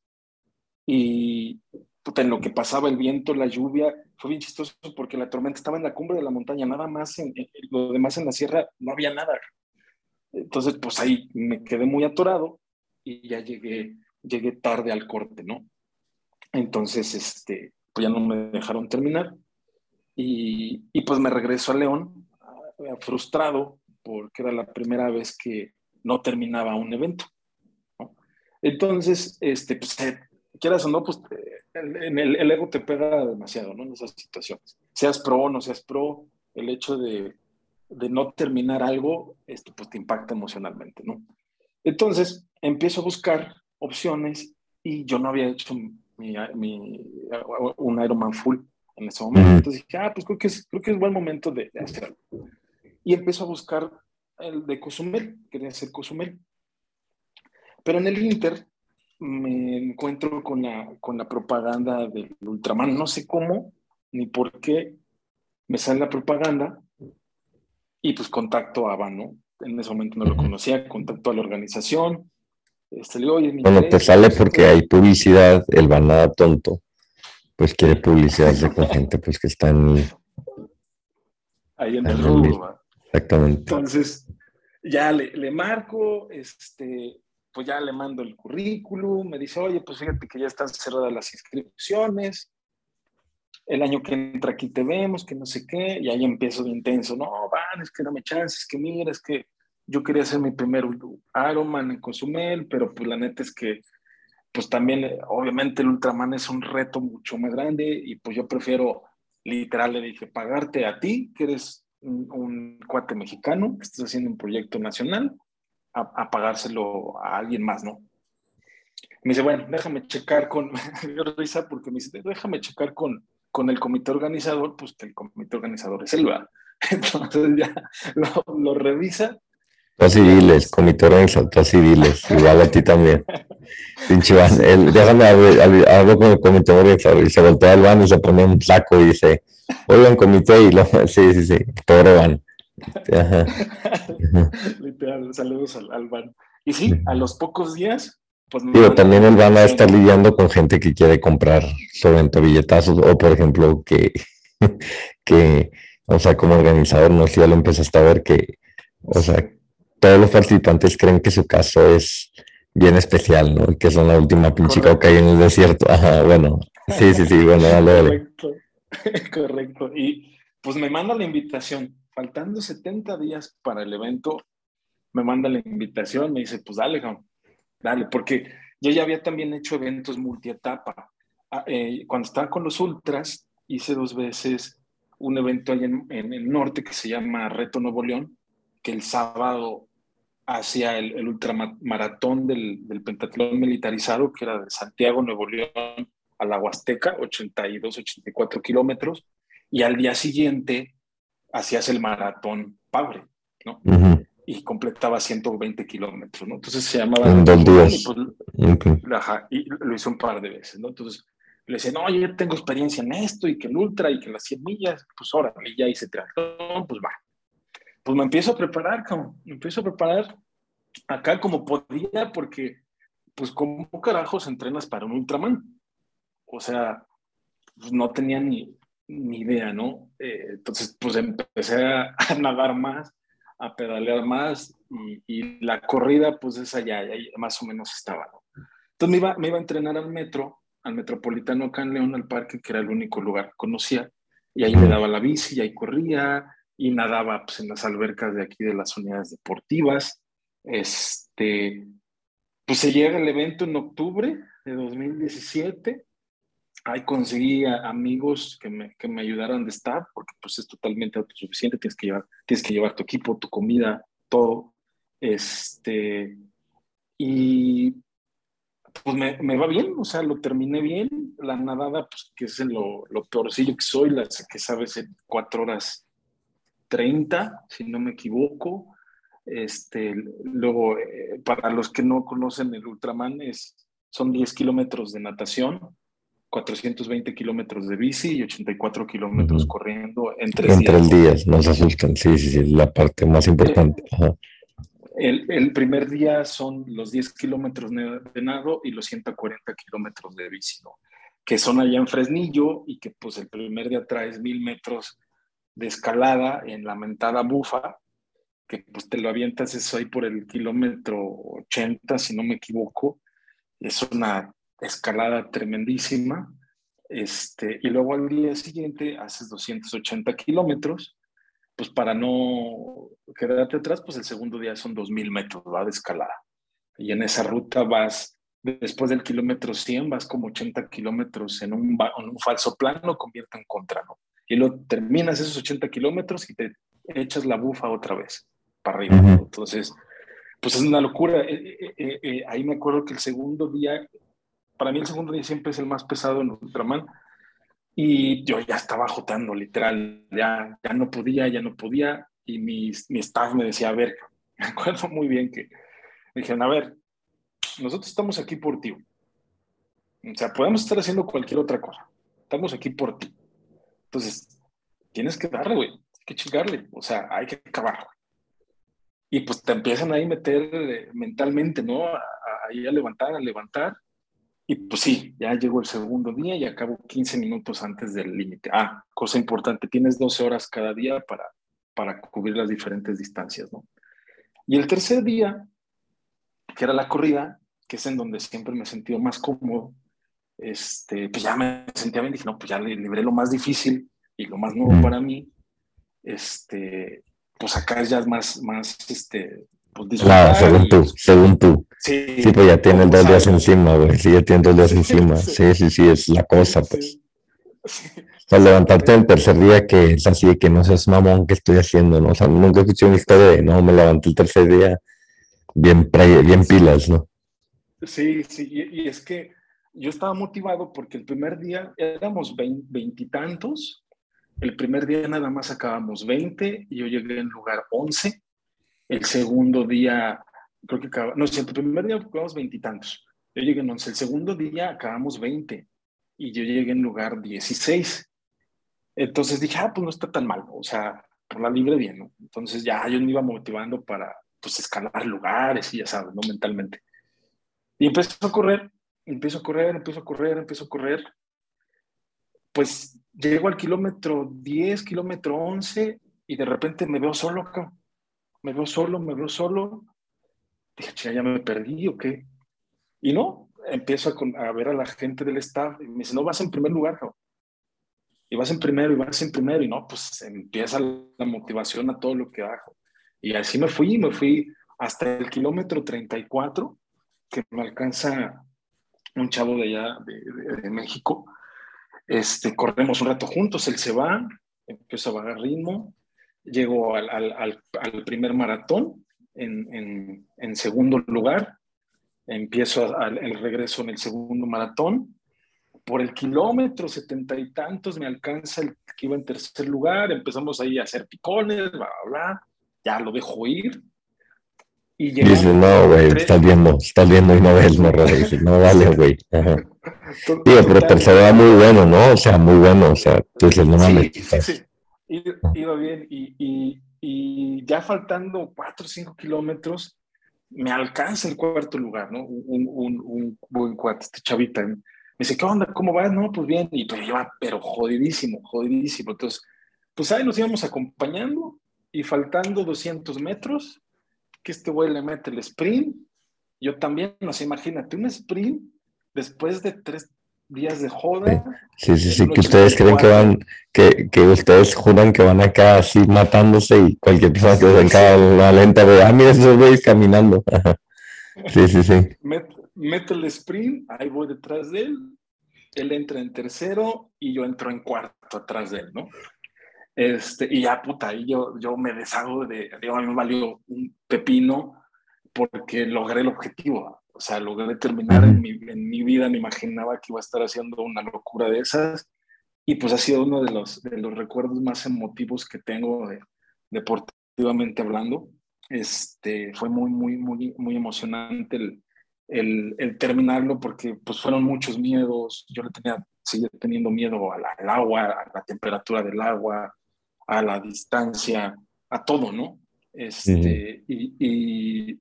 y, puta, en lo que pasaba el viento, la lluvia, fue bien chistoso porque la tormenta estaba en la cumbre de la montaña, nada más, en- lo demás en la sierra no había nada. Entonces, pues ahí me quedé muy atorado y ya llegué, llegué tarde al corte, ¿no? Entonces, este, pues ya no me dejaron terminar y, y pues me regreso a León frustrado porque era la primera vez que no terminaba un evento. ¿no? Entonces, este, pues, eh, quieras o no, pues en el, el ego te pega demasiado, ¿no? En esas situaciones. Seas pro o no seas pro, el hecho de, de no terminar algo, esto pues te impacta emocionalmente, ¿no? Entonces, empiezo a buscar opciones y yo no había hecho mi, mi- un Ironman full en ese momento. Entonces dije, ah, pues creo que es, creo que es buen momento de, de hacer algo. Y empiezo a buscar el de Cozumel, quería hacer Cozumel. Pero en el Inter me encuentro con la, con la propaganda del Ultraman, no sé cómo ni por qué me sale la propaganda y pues contacto a Van, ¿no? En ese momento no lo conocía, contacto a la organización. Este, le digo, oye, Bueno, te sale porque hay publicidad, el banada tonto, pues quiere publicidad de con gente pues que está en ahí en en el rubro, exactamente. Entonces, ya le, le marco, este, pues ya le mando el currículum, me dice, oye, pues fíjate que ya están cerradas las inscripciones, el año que entra aquí te vemos, que no sé qué, y ahí empiezo de intenso, no, van, es que dame chances, que mira, es que yo quería hacer mi primer Ironman en Cozumel, pero pues la neta es que, pues también, eh, obviamente el Ultraman es un reto mucho más grande, y pues yo prefiero, literal, le dije, pagarte a ti, que eres un, un cuate mexicano, que estás haciendo un proyecto nacional, a, pagárselo a alguien más, ¿no? Me dice, bueno, déjame checar con, risa porque me dice, déjame checar con, con el comité organizador, pues el comité organizador es él, ¿verdad? Entonces ya lo, lo revisa. Tú así diles, comité organizador, tú así diles, igual a ti también. Pinche van, él, déjame hablar, con el comité organizador y se voltea al van y se pone un saco y dice, oigan comité y lo, sí, sí, sí, pobre van. Ajá. Literal, saludos al, al van. Y sí, a los pocos días, pues Digo, también él van a estar lidiando con gente que quiere comprar sobre venta billetazos o por ejemplo que, que, o sea, como organizador, no sé, ya lo empezaste a ver que, o sea, todos los participantes creen que su caso es bien especial, ¿no? Y que son la última pinche coca ahí en el desierto. Ajá, bueno, sí, sí, sí, bueno, dale, dale. Correcto, correcto. Y pues me manda la invitación. Faltando 70 días para el evento, me manda la invitación, me dice, pues dale, dale, porque yo ya había también hecho eventos multietapa. Ah, eh, cuando estaba con los ultras, hice dos veces un evento allá en, el norte que se llama Reto Nuevo León, que el sábado hacía el, el ultramaratón del, pentatlón militarizado, que era de Santiago, Nuevo León, a la Huasteca, 82, 84 kilómetros, y al día siguiente hacías el maratón Paure, ¿no? Y completaba 120 kilómetros, ¿no? Entonces se llamaba... En dos días. Y, pues, ok. Ajá, y lo hice un par de veces, ¿no? Entonces le decía, no, yo tengo experiencia en esto y que el ultra y que las 100 millas, pues ahora, y ya hice triatlón, pues va. Pues me empiezo a preparar, cabrón, me empiezo a preparar acá como podía, porque, pues, ¿cómo carajos entrenas para un Ultraman? O sea, pues no tenía ni, ni idea, ¿no? Eh, entonces, pues empecé a, a nadar más, a pedalear más y, la corrida, pues esa ya, ya más o menos estaba, ¿no? Entonces me iba, me iba a entrenar al metro, al metropolitano acá en León, al parque, que era el único lugar que conocía, y ahí me daba la bici, y ahí corría, y nadaba pues, en las albercas de aquí de las unidades deportivas. Este, pues se llega el evento en octubre de 2017. Ahí conseguí a amigos que me, que me ayudaran de staff, porque pues es totalmente autosuficiente, tienes que llevar, tienes que llevar tu equipo, tu comida, todo. Este, y pues me, me, va bien, o sea, lo terminé bien. La nadada, pues que es lo, lo peorcillo que soy, la que sabes en 4 horas 30, si no me equivoco. Este, luego, eh, para los que no conocen el Ultraman, es, son 10 kilómetros de natación, 420 kilómetros de bici y 84 kilómetros uh -huh. corriendo en tres en días. días, no se asustan, sí, sí, sí, la parte más importante. Ajá. El, el, primer día son los 10 kilómetros de nado y los 140 kilómetros de bici, ¿no? que son allá en Fresnillo y que pues el primer día traes mil metros de escalada en la mentada bufa, que pues te lo avientas eso ahí por el kilómetro 80, si no me equivoco. Es una escalada tremendísima. Este, y luego al día siguiente haces 280 kilómetros, pues para no quedarte atrás, pues el segundo día son 2000 metros ¿va? de escalada. Y en esa ruta vas, después del kilómetro 100, vas como 80 kilómetros en un, en un falso plano, convierte en contra, ¿no? Y luego terminas esos 80 kilómetros y te echas la bufa otra vez para arriba. Entonces, pues es una locura. Eh, eh, eh, ahí me acuerdo que el segundo día, para mí el segundo día siempre es el más pesado en Ultraman. Y yo ya estaba jotando, literal, ya, ya no podía, ya no podía. Y mi, mi staff me decía, a ver, me acuerdo muy bien que me dijeron, a ver, nosotros estamos aquí por ti. O sea, podemos estar haciendo cualquier otra cosa. Estamos aquí por ti. Entonces, tienes que darle, güey. Hay que chingarle. O sea, hay que acabar. Y pues te empiezan ahí a meter eh, mentalmente, ¿no? Ahí a, levantar, a levantar. Y pues sí, ya llegó el segundo día y acabo 15 minutos antes del límite. Ah, cosa importante, tienes 12 horas cada día para, para cubrir las diferentes distancias, ¿no? Y el tercer día, que era la corrida, que es en donde siempre me he sentido más cómodo, este, pues ya me sentía bien, dije, no, pues ya libré lo más difícil y lo más nuevo para mí, este, pues acá ya es más, más, este, pues Claro, según tú, según tú. Sí, sí, pues ya tienen dos días encima, güey, sí, ya tienen dos días encima, sí, sí, sí, es la cosa, pues. O sea, levantarte el tercer día que es así que no seas mamón que estoy haciendo, ¿no? O sea, nunca escuché una historia de, no, me levanté el tercer día bien, bien pilas, ¿no? Sí, sí, y, es que yo estaba motivado porque el primer día éramos veintitantos, el primer día nada más acabamos 20 y yo llegué en lugar 11. El segundo día, creo que acabamos, no, el primer día acabamos veintitantos. Yo llegué en 11. El segundo día acabamos 20 y yo llegué en lugar 16. Entonces dije, ah, pues no está tan mal, o sea, por la libre bien, ¿no? Entonces ya yo me iba motivando para, pues, escalar lugares y ya sabes, ¿no? Mentalmente. Y empezó a correr, empiezo a correr, empiezo a correr, empiezo a correr. Pues llego al kilómetro 10, kilómetro 11 y de repente me veo solo acá. Me veo solo, me veo solo. Dije, ya me perdí o qué. Y no, empiezo a, ver a la gente del staff y me dice, no, vas en primer lugar, Y vas en primero y vas en primero y no, pues empieza la motivación a todo lo que hago. Y así me fui, me fui hasta el kilómetro 34, que me alcanza un chavo de allá, de, México. Este, corremos un rato juntos, él se va, empiezo a bajar ritmo, llego al, al, al primer maratón en, en, en, segundo lugar, empiezo el regreso en el segundo maratón, por el kilómetro setenta y tantos me alcanza el que iba en tercer lugar, empezamos ahí a hacer picones, bla, bla, bla, ya lo dejo ir, y Dice, no, güey, estás viendo, estás viendo y no ves, no, dice, no vale, güey. Digo, pero tercero era muy bueno, ¿no? O sea, muy bueno, o sea, tú dices, no mames. Sí, sí, iba bien, y, y, y, ya faltando cuatro o cinco kilómetros, me alcanza el cuarto lugar, ¿no? Un, un, un buen cuate, este chavita. Me dice, ¿qué onda? ¿Cómo vas? No, pues bien, y pues iba, pero jodidísimo, jodidísimo. Entonces, pues ahí nos íbamos acompañando, y faltando 200 metros, que este güey le mete el sprint. Yo también, no sé, imagínate, un sprint después de tres días de joda. Sí, sí, sí, que ustedes creen que van, que, que ustedes juran que van acá así matándose y cualquier persona que venga la lenta de, ah, mira esos güeyes caminando. sí, sí, sí. Mete, el sprint, ahí voy detrás de él, él entra en tercero y yo entro en cuarto atrás de él, ¿no? Este, y ya, puta, ahí yo, yo me deshago de, digo, a mí me valió un pepino porque logré el objetivo. O sea, logré terminar en mi, en mi vida, me imaginaba que iba a estar haciendo una locura de esas. Y pues ha sido uno de los, de los recuerdos más emotivos que tengo de, deportivamente hablando. Este, fue muy, muy, muy, muy emocionante el, el, el, terminarlo porque pues fueron muchos miedos. Yo le tenía, seguía teniendo miedo al, al agua, a la temperatura del agua, a la distancia, a todo, ¿no? Este, y,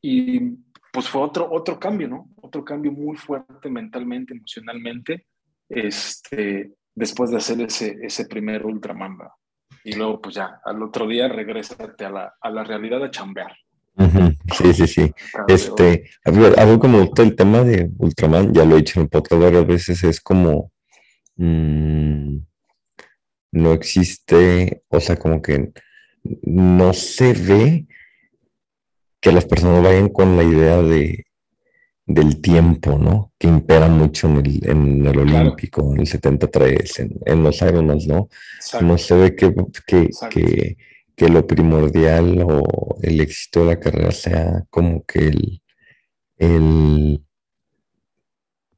y, pues fue otro, otro cambio, ¿no? Otro cambio muy fuerte mentalmente, emocionalmente, este, después de hacer ese, ese primer ultramamba. Y luego, pues ya, al otro día regrésate a la, a la realidad a chambear. Sí, sí, sí. Este, algo, como el tema de Ultraman, ya lo he dicho en el podcast varias veces, es como mm, no existe, o sea, como que no se ve que las personas vayan con la idea de del tiempo, ¿no? Que impera mucho en el, en el Olímpico, en el 73, en, en los Ironmans, ¿no? No se ve que, que, que, que, lo primordial o el éxito de la carrera sea como que el, el,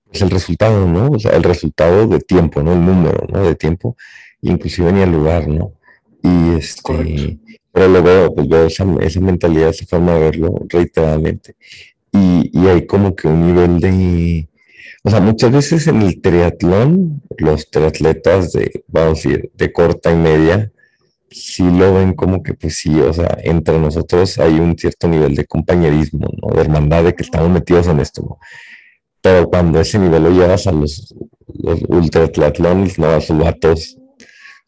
pues el resultado, ¿no? O sea, el resultado de tiempo, ¿no? El número, ¿no? De tiempo, inclusive ni el lugar, ¿no? Y este, pero luego pues veo esa, esa mentalidad, esa forma de verlo reiteradamente y, hay como que un nivel de, o sea, muchas veces en el triatlón, los triatletas de, vamos a decir, de corta y media, sí lo ven como que, pues sí, o sea, entre nosotros hay un cierto nivel de compañerismo, ¿no? De hermandad, de que estamos metidos en esto, ¿no? Pero cuando ese nivel lo llevas a los, los ultra triatlones, ¿no? A sus vatos,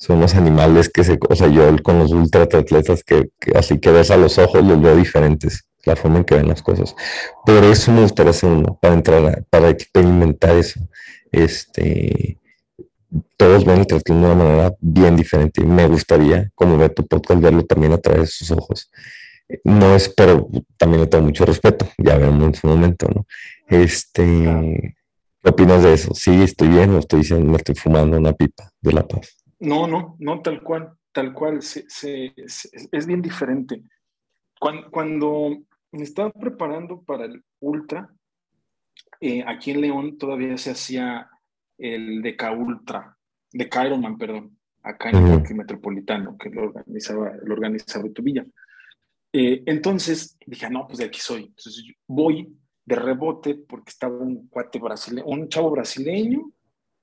son los animales que se, o sea, yo con los ultra triatletas que, que así que ves a los ojos, los veo diferentes la forma en que ven las cosas. Por eso me gustaría hacer uno, para entrar, para experimentar eso. Este, todos ven el triatlón de una manera bien diferente. Me gustaría, como ver tu podcast, verlo también a través de sus ojos. No es, pero también le tengo mucho respeto, ya veremos en su momento, ¿no? Este, ¿qué opinas de eso? Sí, estoy bien o estoy diciendo, me estoy fumando una pipa de la paz. No, no, no, tal cual, tal cual, es bien diferente. Cuando, cuando, me estaba preparando para el Ultra. Eh, aquí en León todavía se hacía el Deca Ultra, de Ironman, perdón, acá en el Parque Metropolitano, que lo organizaba, lo organizaba tu villa. Eh, entonces dije, no, pues de aquí soy. Entonces voy de rebote porque estaba un cuate brasileño, un chavo brasileño.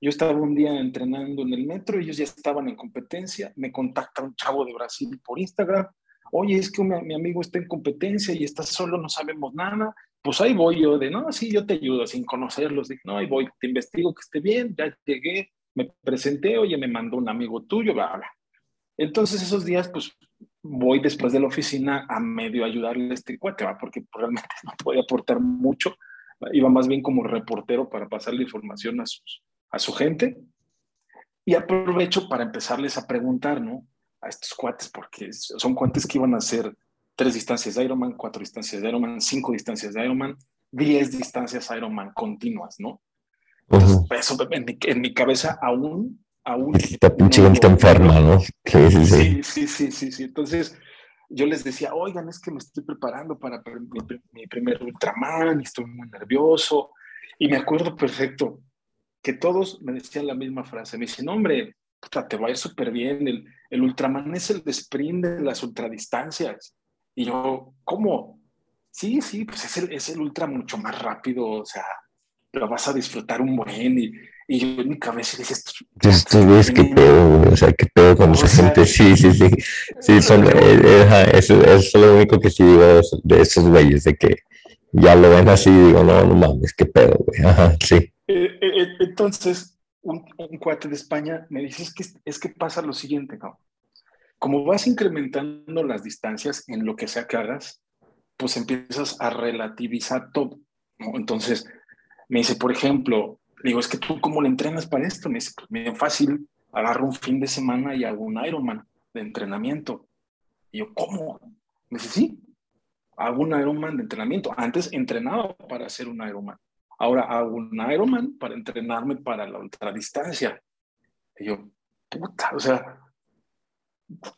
Yo estaba un día entrenando en el metro, ellos ya estaban en competencia. Me contacta un chavo de Brasil por Instagram oye, es que mi, amigo está en competencia y está solo, no sabemos nada, pues ahí voy yo de, no, sí, yo te ayudo sin conocerlos, no, ahí voy, te investigo que esté bien, ya llegué, me presenté, oye, me mandó un amigo tuyo, bla, bla. Entonces esos días, pues voy después de la oficina a medio ayudarle a este cuate, porque realmente no podía aportar mucho, iba más bien como reportero para pasarle información a, sus, a su gente. Y aprovecho para empezarles a preguntar, ¿no? a estos cuates, porque son cuates que iban a hacer tres distancias de Ironman, cuatro distancias de Ironman, cinco distancias de Ironman, diez distancias Ironman continuas, ¿no? Entonces, eso en mi, cabeza aún, aún... Esta pinche gente enferma, ¿no? Sí sí sí. sí, sí, Entonces, yo les decía, oigan, es que me estoy preparando para mi, mi primer Ultraman, y estoy muy nervioso. Y me acuerdo perfecto que todos me decían la misma frase. Me dicen, hombre, te va a ir súper bien. El, el, Ultraman es el de sprint de las ultradistancias. Y yo, ¿cómo? Sí, sí, pues es el, es el ultra mucho más rápido, o sea, lo vas a disfrutar un buen. Y, y yo en mi cabeza dije, esto ves qué pedo, o sea, qué pedo con esa gente. Sí, sí, sí. Sí, son, eh, eh, eso, es lo único que sí digo de esos güeyes, de que ya lo ven así digo, no, no mames, qué pedo, güey. Ajá, sí. Eh, entonces, un, cuate de España me dice, es que, es que pasa lo siguiente, ¿no? Como vas incrementando las distancias en lo que sea que hagas, pues empiezas a relativizar todo, ¿no? Entonces, me dice, por ejemplo, digo, es que tú cómo le entrenas para esto? Me dice, pues bien fácil, agarro un fin de semana y hago un Ironman de entrenamiento. Y yo, ¿cómo? Me dice, sí, hago un Ironman de entrenamiento. Antes entrenaba para hacer un Ironman. Ahora hago un Ironman para entrenarme para la ultradistancia. Y yo, puta, o sea,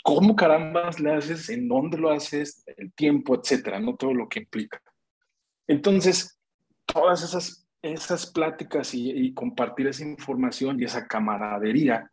¿cómo carambas le haces? ¿En dónde lo haces? El tiempo, etcétera, no todo lo que implica. Entonces, todas esas, esas pláticas y, compartir esa información y esa camaradería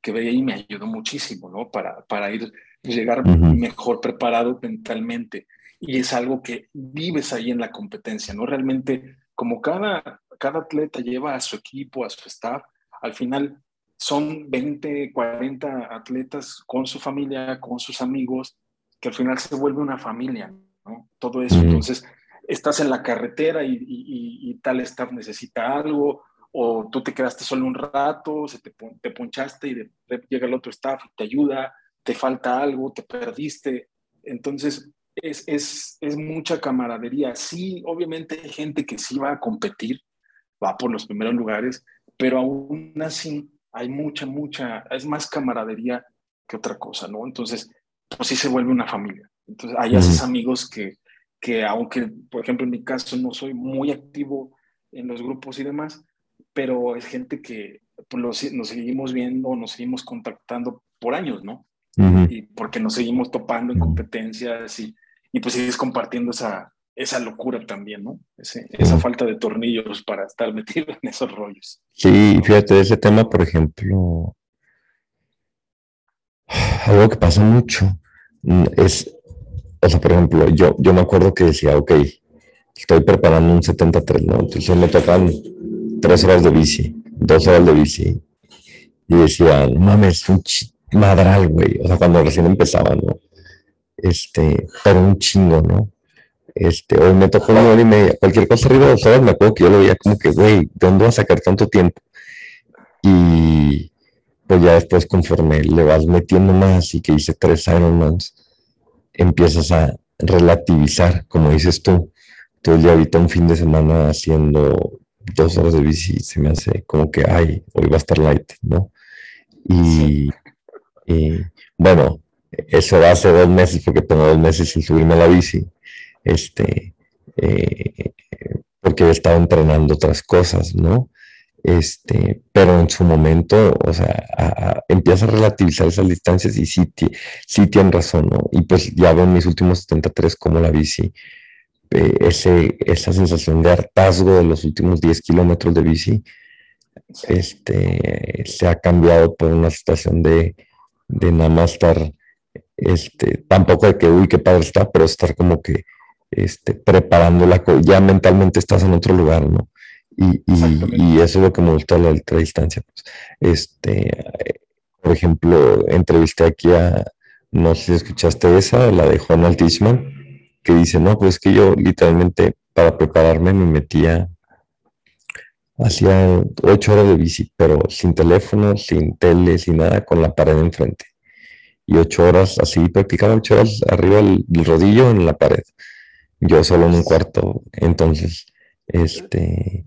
que veía ahí me ayudó muchísimo, ¿no? Para, para ir, llegar mejor preparado mentalmente. Y es algo que vives ahí en la competencia, ¿no? Realmente como cada, cada atleta lleva a su equipo, a su staff, al final son 20, 40 atletas con su familia, con sus amigos, que al final se vuelve una familia, ¿no? Todo eso. Entonces, estás en la carretera y, y, tal staff necesita algo, o tú te quedaste solo un rato, se te, te ponchaste y de, llega el otro staff y te ayuda, te falta algo, te perdiste. Entonces, es, es, es, mucha camaradería. Sí, obviamente hay gente que sí va a competir, va por los primeros lugares, pero aún así hay mucha, mucha, es más camaradería que otra cosa, ¿no? Entonces, pues sí se vuelve una familia. Entonces, hay esos amigos que, que, aunque, por ejemplo, en mi caso no soy muy activo en los grupos y demás, pero es gente que pues, nos seguimos viendo, nos seguimos contactando por años, ¿no? Y porque nos seguimos topando en competencias y, y pues sigues compartiendo esa, esa locura también, ¿no? esa falta de tornillos para estar metido en esos rollos. Sí, fíjate, ese tema, por ejemplo, algo que pasa mucho mm, es, o sea, por ejemplo, yo, yo me acuerdo que decía, ok, estoy preparando un 73, ¿no? Entonces me tocan tres horas de bici, dos horas de bici. Y decía, no mames, un madral, güey. O sea, cuando recién empezaba, ¿no? Este, pero un chingo, ¿no? Este, hoy me tocó una hora y media, cualquier cosa arriba de dos horas, me acuerdo que yo lo veía como que, güey, ¿de dónde vas a sacar tanto tiempo? Y pues ya después, conforme le vas metiendo más y que hice tres Ironmans, empiezas a relativizar, como dices tú. Entonces ya ahorita un fin de semana haciendo dos horas de bici se me hace como que, ay, hoy va a estar light, ¿no? Y, bueno, eso hace dos meses porque tengo dos meses sin subirme a la bici, este, eh, porque he estado entrenando otras cosas, ¿no? Este, pero en su momento, o sea, empieza a relativizar esas distancias y sí, sí tienen razón, ¿no? Y pues ya veo en mis últimos 73 como la bici eh, ese, esa sensación de hartazgo de los últimos 10 kilómetros de bici este, se ha cambiado por una situación de, de nada más estar, este, tampoco de que, uy, qué padre está, pero estar como que este, preparándola, ya mentalmente estás en otro lugar, ¿no? Y, y, eso es lo que me gusta de la ultradistancia. Pues. Este, por ejemplo, entrevisté aquí a, no sé si escuchaste esa, la de Juan Altisman, que dice, no, pues que yo literalmente para prepararme me metía, hacía ocho horas de bici, pero sin teléfono, sin tele, sin nada, con la pared enfrente. Y ocho horas, así practicaba ocho horas arriba del, rodillo en la pared. Yo solo en un cuarto. Entonces, este,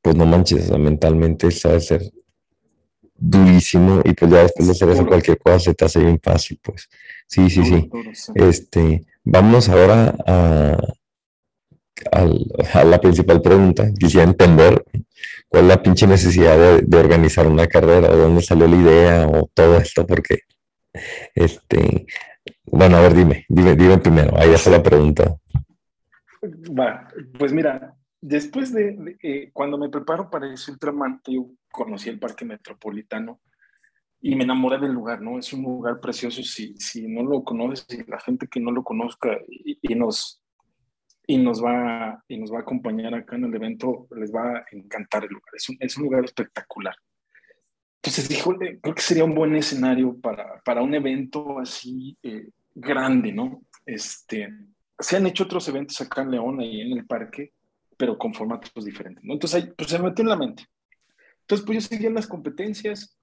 pues no manches, mentalmente a ser durísimo y pues ya después de hacer eso cualquier cosa se te hace bien fácil, pues. Sí, sí, sí. Este, vamos ahora a, a, la principal pregunta. Quisiera entender cuál es la pinche necesidad de, organizar una carrera, de dónde salió la idea o todo esto, porque, este, bueno, a ver, dime, dime, dime primero, ahí está la pregunta. Va, pues mira, después de, eh, cuando me preparo para ese Ultraman, yo conocí el Parque Metropolitano y me enamoré del lugar, ¿no? Es un lugar precioso si, si no lo conoces, y la gente que no lo conozca y, nos, y, nos va, y nos va a acompañar acá en el evento, les va a encantar el lugar. Es un, es un lugar espectacular. Entonces dijo, creo que sería un buen escenario para, para un evento así eh, grande, ¿no? Este, se han hecho otros eventos acá en León, ahí en el parque, pero con formatos diferentes, ¿no? Entonces ahí, pues se me metió en la mente. Entonces, pues yo seguía en las competencias,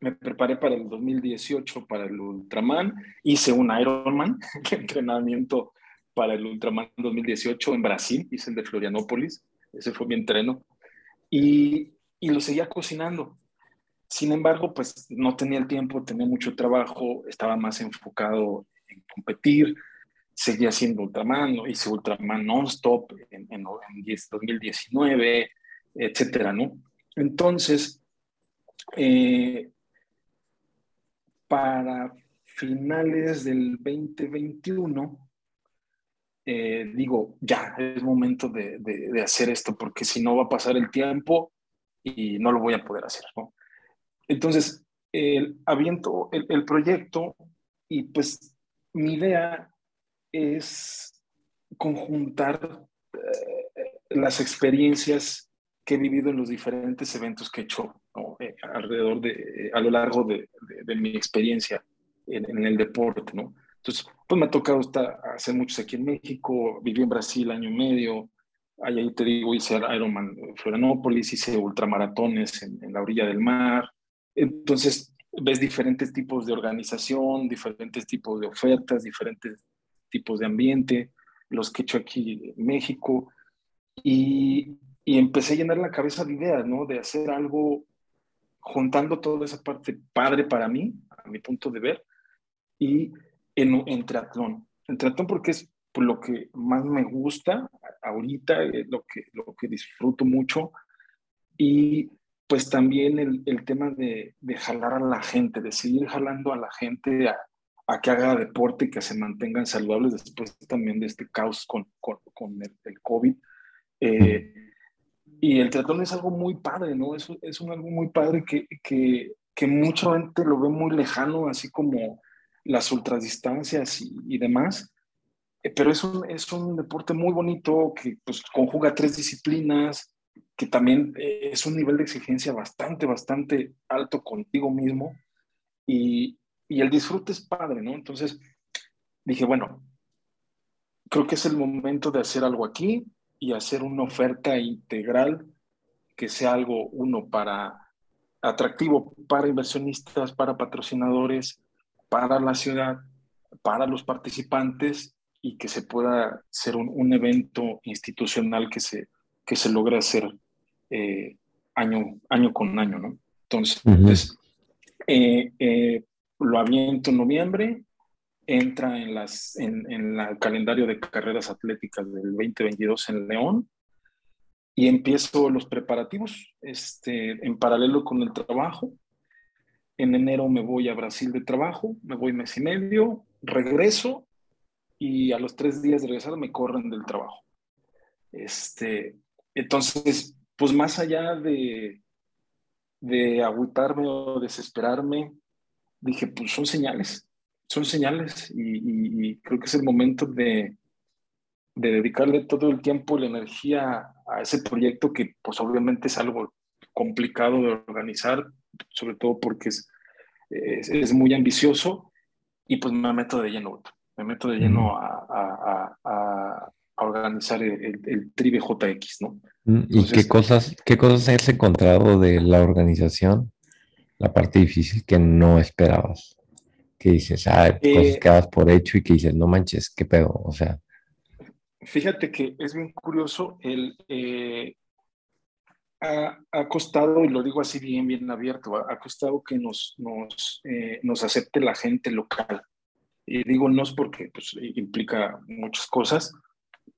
me preparé para el 2018 para el Ultraman, hice un Ironman, entrenamiento para el Ultraman 2018 en Brasil, hice el de Florianópolis, ese fue mi entreno, y, y lo seguía cocinando. Sin embargo, pues no tenía el tiempo, tenía mucho trabajo, estaba más enfocado en competir, seguía haciendo Ultraman, hice Ultraman non-stop en, en, en 2019, etcétera, ¿no? Entonces, eh, para finales del 2021, eh, digo, ya, es momento de, hacer esto, porque si no va a pasar el tiempo y no lo voy a poder hacer. Entonces, el, aviento el, proyecto y pues mi idea es conjuntar eh, las experiencias que he vivido en los diferentes eventos que he hecho eh, alrededor de, eh, a lo largo de, mi experiencia en, el deporte, ¿no? Entonces, pues me ha tocado estar, hacer muchos aquí en México, viví en Brasil año y medio, ahí te digo, hice Ironman Florianópolis, hice ultramaratones en, en la orilla del mar. Entonces, ves diferentes tipos de organización, diferentes tipos de ofertas, diferentes tipos de ambiente, los que he hecho aquí en México. Y, y empecé a llenar la cabeza de ideas, ¿no? De hacer algo juntando toda esa parte padre para mí, a mi punto de ver, y en, en triatlón. En triatlón porque es lo que más me gusta ahorita, lo que, lo que disfruto mucho, y pues también el, el tema de, de, jalar a la gente, de seguir jalando a la gente a, a, que haga deporte y que se mantengan saludables después también de este caos con, con, con el, el, COVID. Eh, y el triatlón es algo muy padre, ¿no? Es, es un algo muy padre que, que, que, mucha gente lo ve muy lejano, así como las ultradistancias y, y demás. Eh, pero es un, es un deporte muy bonito que pues, conjuga tres disciplinas, que también eh, es un nivel de exigencia bastante, bastante alto contigo mismo. Y, y el disfrute es padre, ¿no? Entonces dije, bueno, creo que es el momento de hacer algo aquí y hacer una oferta integral que sea algo, uno, para atractivo para inversionistas, para patrocinadores, para la ciudad, para los participantes y que se pueda ser un, un evento institucional que se, que se logre hacer eh, año, año con año, ¿no? Entonces, uh -huh. eh, eh, lo aviento en noviembre, entra en, las, en, en el calendario de carreras atléticas del 2022 en León y empiezo los preparativos este, en paralelo con el trabajo. En enero me voy a Brasil de trabajo, me voy mes y medio, regreso y a los tres días de regresar me corren del trabajo. Este, entonces, pues más allá de, de agüitarme o desesperarme, dije, pues son señales, son señales y, y, y creo que es el momento de, de, dedicarle todo el tiempo y la energía a ese proyecto que pues obviamente es algo complicado de organizar, sobre todo porque es, es, es muy ambicioso y pues me meto de lleno, me meto de lleno a, a, a, a organizar el, el, el Tribe JX, ¿no? ¿Y Entonces, qué cosas, qué cosas has encontrado de la organización? La parte difícil que no esperabas. Que dices, ah, eh, cosas que das por hecho y que dices, no manches, qué pedo, o sea. Fíjate que es bien curioso, el, eh, ha, ha, costado, y lo digo así bien, bien abierto, ha, ha costado que nos, nos, eh, nos acepte la gente local. Y digo no es porque pues, implica muchas cosas,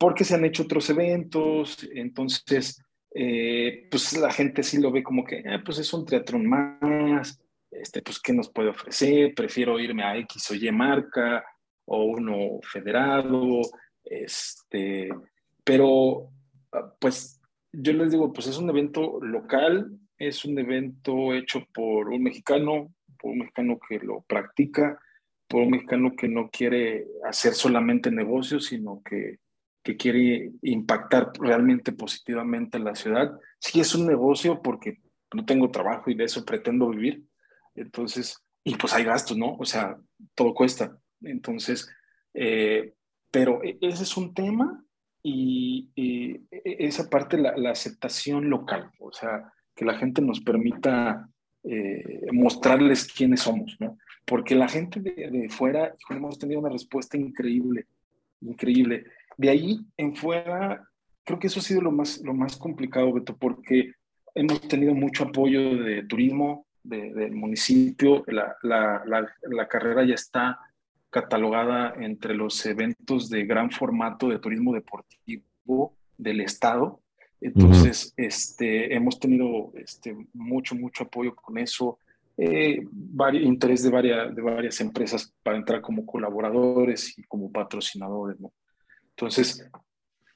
porque se han hecho otros eventos, entonces, eh, pues la gente sí lo ve como que, eh, pues es un triatlón más, este, pues ¿qué nos puede ofrecer? Prefiero irme a X o Y marca o uno federado, este, pero pues yo les digo, pues es un evento local, es un evento hecho por un mexicano, por un mexicano que lo practica, por un mexicano que no quiere hacer solamente negocios, sino que que quiere impactar realmente positivamente en la ciudad. Sí es un negocio porque no tengo trabajo y de eso pretendo vivir. Entonces, y pues hay gastos, ¿no? O sea, todo cuesta. Entonces, eh, pero e, ese es un tema y, y e, esa parte, la, la, aceptación local, o sea, que la gente nos permita eh, mostrarles quiénes somos, ¿no? Porque la gente de, de fuera, hemos tenido una respuesta increíble, increíble. De ahí en fuera, creo que eso ha sido lo más, lo más complicado, Beto, porque hemos tenido mucho apoyo de turismo, de, del municipio, la, la, la, la, carrera ya está catalogada entre los eventos de gran formato de turismo deportivo del Estado. Entonces, uh -huh. este, hemos tenido este, mucho, mucho apoyo con eso, eh, interés de varias, de varias empresas para entrar como colaboradores y como patrocinadores, ¿no? Entonces,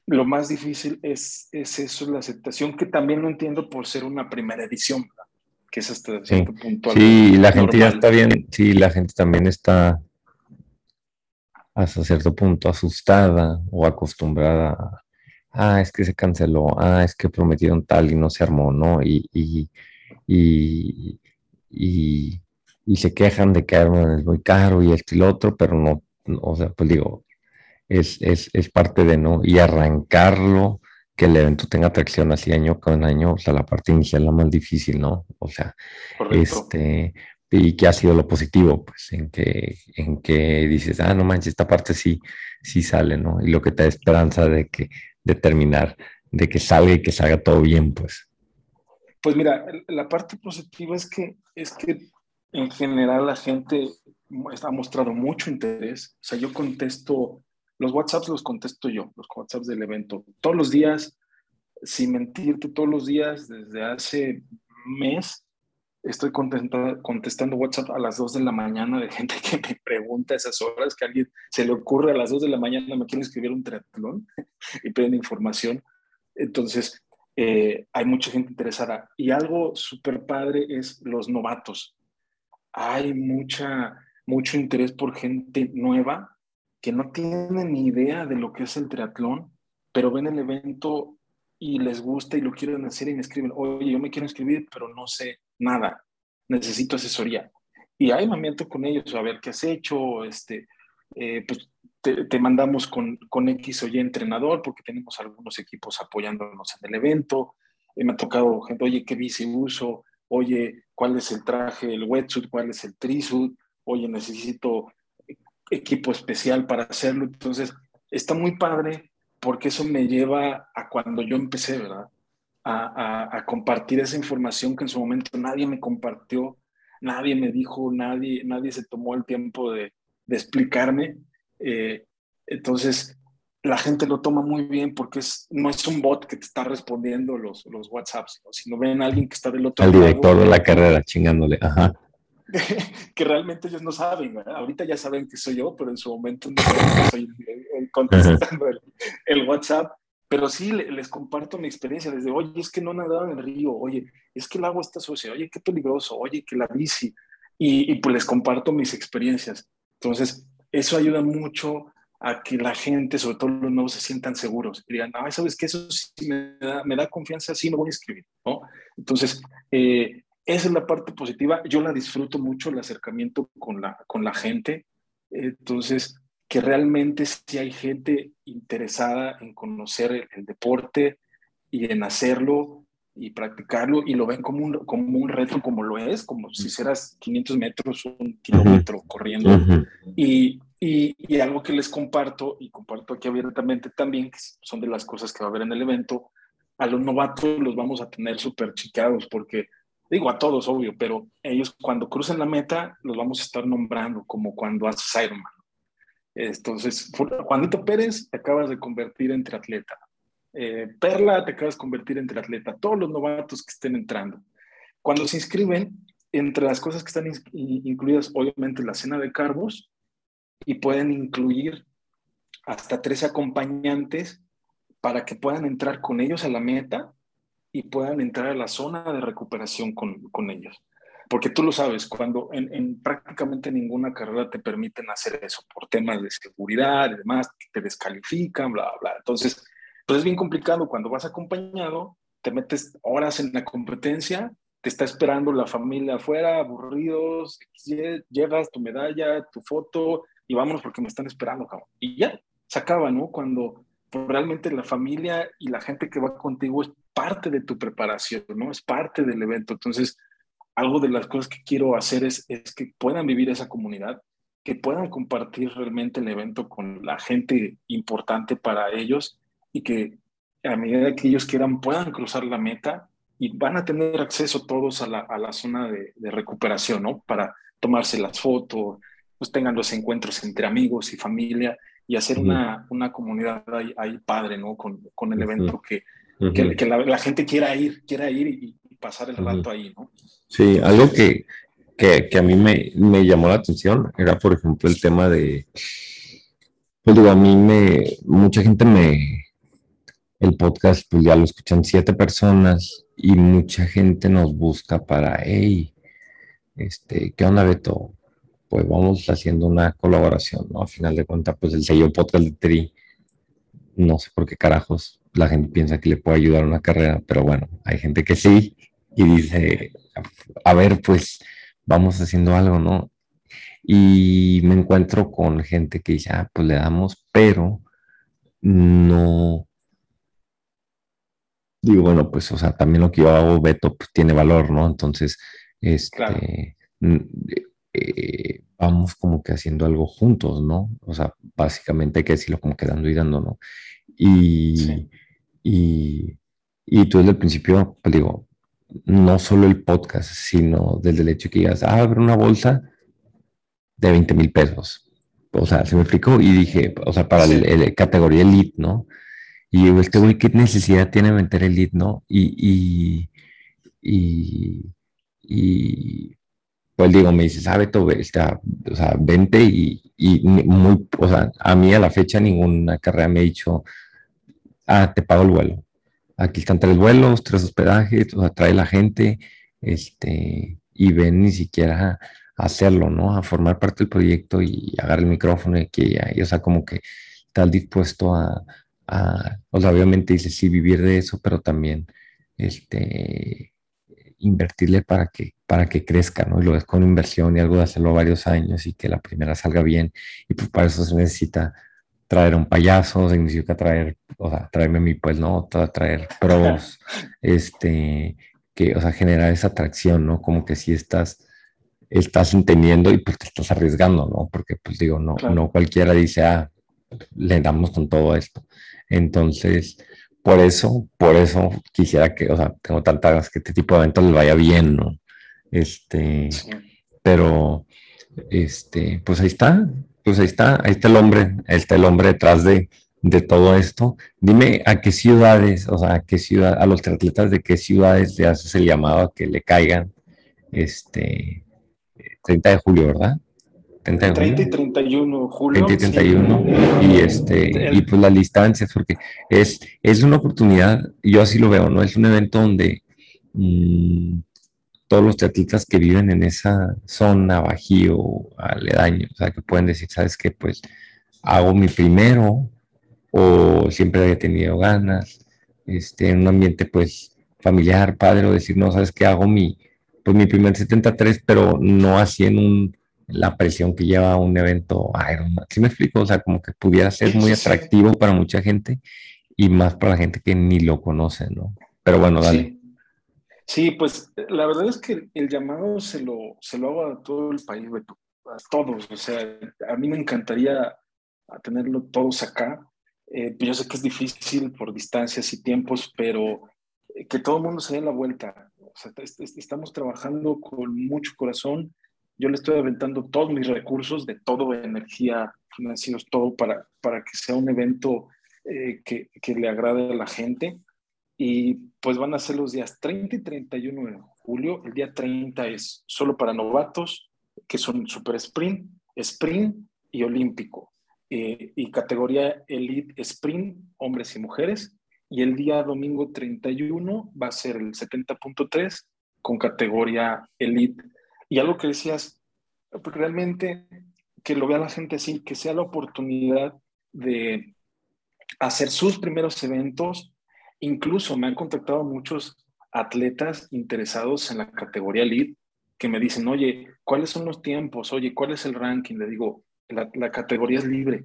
lo más difícil es, es eso, la aceptación, que también lo entiendo por ser una primera edición, que es hasta sí. cierto punto. Sí, la gente ya está bien, sí, la gente también está hasta cierto punto asustada o acostumbrada a, ah, es que se canceló, ah, es que prometieron tal y no se armó, ¿no? Y, y, y, y, y se quejan de que es muy caro y esto y lo otro, pero no, o sea, pues digo, es, es, es, parte de no, y arrancarlo que el evento tenga atracción así año con año, o sea, la parte inicial la más difícil, ¿no? O sea, Correcto. este, y qué ha sido lo positivo, pues, en que, en que dices, ah, no manches, esta parte sí, sí sale, ¿no? Y lo que te da esperanza de que, de terminar, de que salga y que salga todo bien, pues. Pues mira, la parte positiva es que, es que en general la gente ha mostrado mucho interés. O sea, yo contesto, los WhatsApps los contesto yo, los WhatsApps del evento. Todos los días, sin mentirte, todos los días, desde hace mes, estoy contestando WhatsApp a las 2 de la mañana de gente que me pregunta a esas horas, que a alguien se le ocurre a las 2 de la mañana, me quiere escribir un triatlón y piden información. Entonces, eh, hay mucha gente interesada. Y algo súper padre es los novatos. Hay mucha, mucho interés por gente nueva que no tiene ni idea de lo que es el triatlón, pero ven el evento y les gusta y lo quieren hacer y me escriben, oye, yo me quiero inscribir, pero no sé nada, necesito asesoría. Y ahí me meto con ellos a ver qué has hecho, este, eh, pues te, mandamos con, con X o Y entrenador porque tenemos algunos equipos apoyándonos en el evento. Me ha tocado gente, oye, ¿qué bici uso? Oye, ¿cuál es el traje, el wetsuit? ¿Cuál es el trisuit? Oye, necesito equipo especial para hacerlo. Entonces, está muy padre porque eso me lleva a cuando yo empecé, ¿verdad? A, a, a, compartir esa información que en su momento nadie me compartió, nadie me dijo, nadie, nadie se tomó el tiempo de, de explicarme. Eh, entonces, la gente lo toma muy bien porque es, no es un bot que te está respondiendo los, los WhatsApps, sino ven a alguien que está del otro lado. El director de la carrera chingándole, ajá. que realmente ellos no saben. Ahorita ya saben que soy yo, pero en su momento no saben que soy el, contestando el, el, WhatsApp. Pero sí les comparto mi experiencia desde, oye, es que no nadaba en el río, oye, es que el agua está sucia, oye, qué peligroso, oye, que la bici. Y, y pues les comparto mis experiencias. Entonces, eso ayuda mucho a que la gente, sobre todo los nuevos, se sientan seguros y digan, ah, ¿sabes qué? Eso sí me da, me da confianza, sí me voy a inscribir, ¿no? Entonces, eh, esa es la parte positiva. Yo la disfruto mucho, el acercamiento con la, con la gente. Entonces, que realmente sí hay gente interesada en conocer el, el deporte y en hacerlo y practicarlo y lo ven como un, como un reto, como lo es, como si hicieras 500 metros, un kilómetro corriendo. Uh -huh. y, y, y, algo que les comparto, y comparto aquí abiertamente también, que son de las cosas que va a haber en el evento, a los novatos los vamos a tener súper chicados, porque digo a todos, obvio, pero ellos cuando crucen la meta los vamos a estar nombrando como cuando haces Ironman. Entonces, Juanito Pérez, te acabas de convertir en triatleta. Eh, Perla, te acabas de convertir en triatleta. Todos los novatos que estén entrando. Cuando se inscriben, entre las cosas que están incluidas, obviamente, la cena de carbos y pueden incluir hasta tres acompañantes para que puedan entrar con ellos a la meta y puedan entrar a la zona de recuperación con, con ellos. Porque tú lo sabes, cuando en, en, prácticamente ninguna carrera te permiten hacer eso por temas de seguridad y demás, te descalifican, bla, bla. Entonces, pues es bien complicado cuando vas acompañado, te metes horas en la competencia, te está esperando la familia afuera, aburridos, llevas tu medalla, tu foto y vámonos porque me están esperando, cabrón. Y ya, se acaba, ¿no? Cuando realmente la familia y la gente que va contigo es parte de tu preparación, ¿no? Es parte del evento. Entonces, algo de las cosas que quiero hacer es, es que puedan vivir esa comunidad, que puedan compartir realmente el evento con la gente importante para ellos y que a medida que ellos quieran puedan cruzar la meta y van a tener acceso todos a la, a la zona de, de, recuperación, ¿no? Para tomarse las fotos, pues tengan los encuentros entre amigos y familia y hacer una, una comunidad ahí, ahí, padre, ¿no? Con, con el evento que, que, que la, la, gente quiera ir, quiera ir y, y pasar el rato ahí, ¿no? Sí, algo que, que, que a mí me, me, llamó la atención era, por ejemplo, el tema de, pues digo, a mí me, mucha gente me, el podcast, pues ya lo escuchan siete personas y mucha gente nos busca para, hey, este, ¿qué onda, Beto? Pues vamos haciendo una colaboración, ¿no? A final de cuentas, pues el sello podcast de Tri, no sé por qué carajos la gente piensa que le puede ayudar a una carrera, pero bueno, hay gente que sí y dice, a ver, pues vamos haciendo algo, ¿no? Y me encuentro con gente que dice, ah, pues le damos, pero no, digo, bueno, pues, o sea, también lo que yo hago, Beto, pues tiene valor, ¿no? Entonces, este, eh, vamos como que haciendo algo juntos, ¿no? O sea, básicamente hay que decirlo como que dando y dando, ¿no? Y, y, y tú desde el principio, pues digo, no solo el podcast, sino desde el hecho que digas, ah, abre una bolsa de 20 mil pesos. O sea, se me explicó y dije, o sea, para el, categoría elite, ¿no? Y digo, este güey, ¿qué necesidad tiene de meter elite, no? Y, y, y, pues digo, me dice, sabe todo, está, o sea, vente y, y, muy, o sea, a mí a la fecha ninguna carrera me ha dicho, ah, te pago el vuelo. Aquí están tres vuelos, tres hospedajes, o sea, trae la gente, este, y ven ni siquiera a hacerlo, ¿no? A formar parte del proyecto y agarrar el micrófono y ya, y, o sea, como que estás dispuesto a, a, o sea, obviamente dice sí vivir de eso, pero también, este, invertirle para que, para que crezca, ¿no? Y lo ves con inversión y algo de hacerlo varios años y que la primera salga bien. Y pues para eso se necesita traer un payaso, significa traer, o sea, traerme a mí, pues, ¿no? Traer pros, este, que, o sea, generar esa atracción, ¿no? Como que si estás, estás entendiendo y pues te estás arriesgando, ¿no? Porque, pues digo, no, no cualquiera dice, ah, le damos con todo esto. Entonces, por eso, por eso quisiera que, o sea, tengo tantas que este tipo de eventos les vaya bien, ¿no? Este, pero, este, pues ahí está, pues ahí está, ahí está el hombre, ahí está el hombre detrás de, de todo esto. Dime a qué ciudades, o sea, a qué ciudad, a los atletas de qué ciudades le haces el llamado a que le caigan, este, 30 de julio, ¿verdad? 30, y 31 julio. 30 y 31. Y, este, y pues las distancias, porque es, es una oportunidad, yo así lo veo, ¿no? Es un evento donde mm, todos los atletas que viven en esa zona, bajío, aledaño, o sea, que pueden decir, ¿sabes qué? Pues hago mi primero, o siempre he tenido ganas, este, en un ambiente pues familiar, padre, o decir, no, ¿sabes qué? Hago mi, pues mi primer 73, pero no así en un la presión que lleva un evento Ironman. ¿Sí me explico? O sea, como que pudiera ser muy atractivo para mucha gente y más para la gente que ni lo conoce, ¿no? Pero bueno, dale. Sí, pues la verdad es que el llamado se lo, se lo hago a todo el país, a todos. O sea, a mí me encantaría tenerlo todos acá. Eh, yo sé que es difícil por distancias y tiempos, pero eh, que todo el mundo se dé la vuelta. O sea, estamos trabajando con mucho corazón yo le estoy aventando todos mis recursos de todo, energía, financieros, todo para, para que sea un evento eh, que, que, le agrade a la gente. Y pues van a ser los días 30 y 31 de julio. El día 30 es solo para novatos, que son super sprint, sprint y olímpico. Eh, y categoría elite sprint, hombres y mujeres. Y el día domingo 31 va a ser el 70.3 con categoría elite y algo que decías, pues, realmente que lo vea la gente así, que sea la oportunidad de hacer sus primeros eventos. Incluso me han contactado muchos atletas interesados en la categoría elite que me dicen, oye, ¿cuáles son los tiempos? Oye, ¿cuál es el ranking? Le digo, la, la categoría es libre.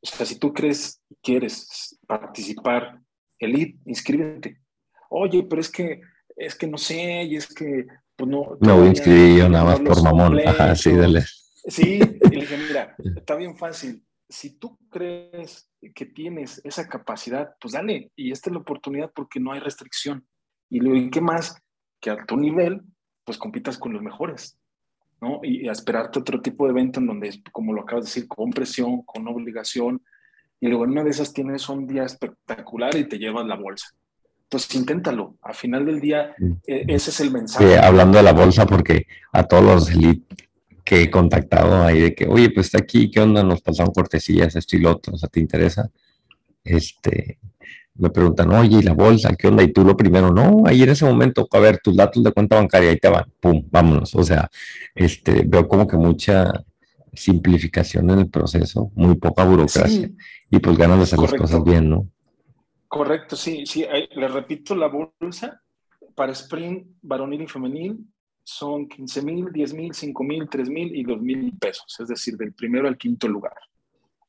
O sea, si tú crees y quieres participar elite, inscríbete. Oye, pero es que, es que no sé, y es que pues no. Me voy a inscribir yo nada más por mamón. Ajá, sí, dale. Sí, y le dije, mira, está bien fácil. Si tú crees que tienes esa capacidad, pues dale. Y esta es la oportunidad porque no hay restricción. Y luego, ¿qué más? Que a tu nivel, pues compitas con los mejores. ¿no? Y, esperarte otro tipo de evento en donde, como lo acabas de decir, con presión, con obligación. Y luego en una de esas tienes un día espectacular y te llevas la bolsa pues inténtalo. Al final del día, e, ese es el mensaje. hablando de la bolsa, porque a todos los elite que he contactado ahí de que, oye, pues está aquí, ¿qué onda? Nos pasaron cortesías, esto y lo otro, o sea, ¿te interesa? Este, me preguntan, oye, ¿y la bolsa? ¿Qué onda? Y tú lo primero, no, ahí en ese momento, a ver, tus datos de cuenta bancaria, ahí te van, pum, vámonos. O sea, este, veo como que mucha simplificación en el proceso, muy poca burocracia y pues ganas de hacer las cosas bien, ¿no? Correcto, sí, sí. Le repito, la bolsa para sprint varonil y femenil son 15 mil, 10 mil, 5 mil, 3 mil y 2 mil pesos, es decir, del primero al quinto lugar.